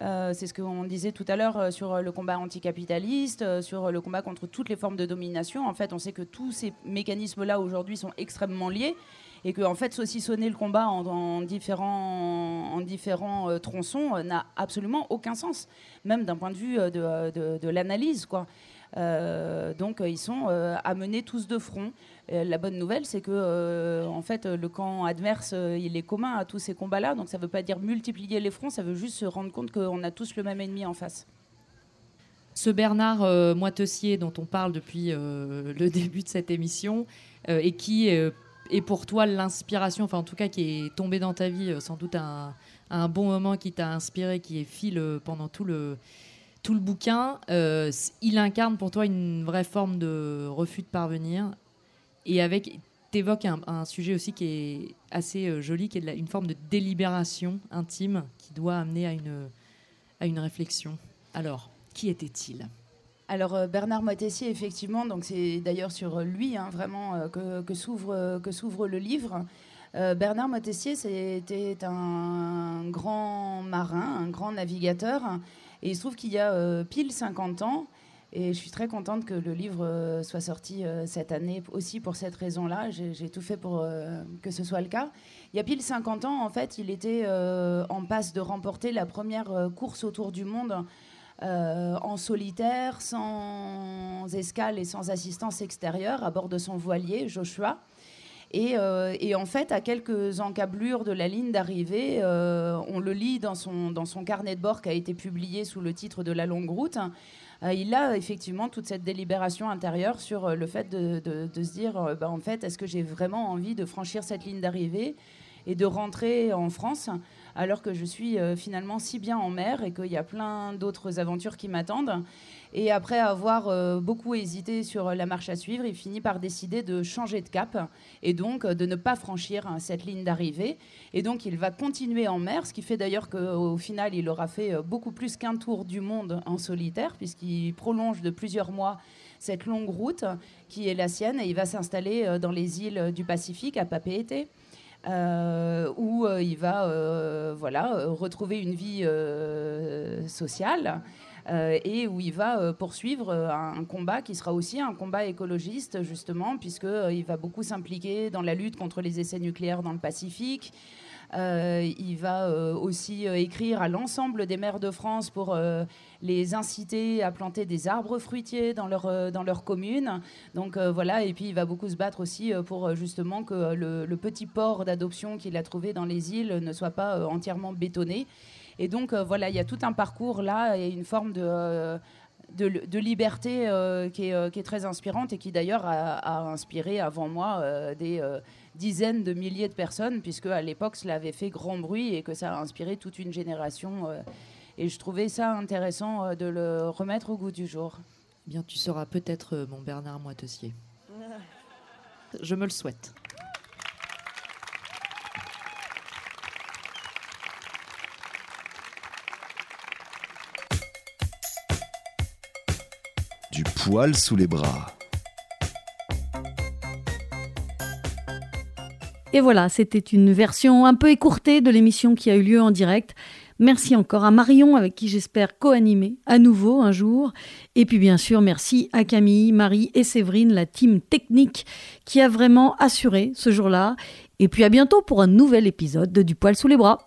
Euh, c'est ce qu'on disait tout à l'heure euh, sur le combat anticapitaliste, euh, sur le combat contre toutes les formes de domination. En fait, on sait que tous ces mécanismes-là aujourd'hui sont extrêmement liés et que en fait saucissonner le combat en, différents, en différents tronçons n'a absolument aucun sens, même d'un point de vue de, l'analyse. donc ils sont amenés tous de front. La bonne nouvelle, c'est que euh, en fait le camp adverse, il est commun à tous ces combats-là. Donc ça ne veut pas dire multiplier les fronts, ça veut juste se rendre compte qu'on a tous le même ennemi en face. Ce Bernard Moitessier dont on parle depuis (laughs) le début de cette émission et qui est pour toi l'inspiration, enfin en tout cas qui est tombé dans ta vie sans doute un, un bon moment qui t'a inspiré, qui est fil pendant tout le, tout le bouquin, euh, il incarne pour toi une vraie forme de refus de parvenir. Et avec, t'évoques un, un sujet aussi qui est assez euh, joli, qui est une forme de délibération intime qui doit amener à une, à une réflexion. Alors, qui était-il? Alors euh, Bernard Moitessier, effectivement, donc c'est d'ailleurs sur lui hein, vraiment que, que s'ouvre le livre. Bernard Moitessier, c'était un grand marin, un grand navigateur et il se trouve qu'il y a euh, pile 50 ans, et je suis très contente que le livre euh, soit sorti euh, cette année aussi pour cette raison-là. J'ai tout fait pour que ce soit le cas. Il y a pile 50 ans, en fait, il était en passe de remporter la première course autour du monde en solitaire, sans escale et sans assistance extérieure, à bord de son voilier, Joshua. Euh, et, en fait, à quelques encablures de la ligne d'arrivée, euh, on le lit dans son, dans son carnet de bord qui a été publié sous le titre de La longue route. Euh, il a effectivement toute cette délibération intérieure sur le fait de, se dire, bah, en fait, est-ce que j'ai vraiment envie de franchir cette ligne d'arrivée et de rentrer en France alors que je suis finalement si bien en mer et qu'il y a plein d'autres aventures qui m'attendent. Et après avoir euh, beaucoup hésité sur la marche à suivre, il finit par décider de changer de cap et donc euh, de ne pas franchir hein, cette ligne d'arrivée. Et donc il va continuer en mer, ce qui fait d'ailleurs qu'au final il aura fait euh, beaucoup plus qu'un tour du monde en solitaire, puisqu'il prolonge de plusieurs mois cette longue route qui est la sienne et il va s'installer dans les îles du Pacifique à Papeete. où il va voilà, retrouver une vie sociale euh, et où il va euh, poursuivre euh, un combat qui sera aussi un combat écologiste, justement, puisqu'il va beaucoup s'impliquer dans la lutte contre les essais nucléaires dans le Pacifique. Euh, il va euh, aussi euh, écrire à l'ensemble des maires de France pour les inciter à planter des arbres fruitiers dans leur, dans leur commune. Donc voilà, et puis il va beaucoup se battre aussi pour justement que le, petit port d'adoption qu'il a trouvé dans les îles ne soit pas entièrement bétonné. Et donc voilà, il y a tout un parcours là et une forme de... De, liberté qui, est, qui, est, très inspirante et qui d'ailleurs a, inspiré avant moi des, dizaines de milliers de personnes, puisque à l'époque, cela avait fait grand bruit et que ça a inspiré toute une génération. Euh, et je trouvais ça intéressant euh, de le remettre au goût du jour. Eh bien, tu seras peut-être euh, mon Bernard Moitessier. (laughs) Je me le souhaite. Poil sous les bras. Et voilà, c'était une version un peu écourtée de l'émission qui a eu lieu en direct. Merci encore à Marion, avec qui j'espère co-animer à nouveau un jour. Et puis bien sûr, merci à Camille, Marie et Séverine, la team technique qui a vraiment assuré ce jour-là. Et puis à bientôt pour un nouvel épisode de Du poil sous les bras.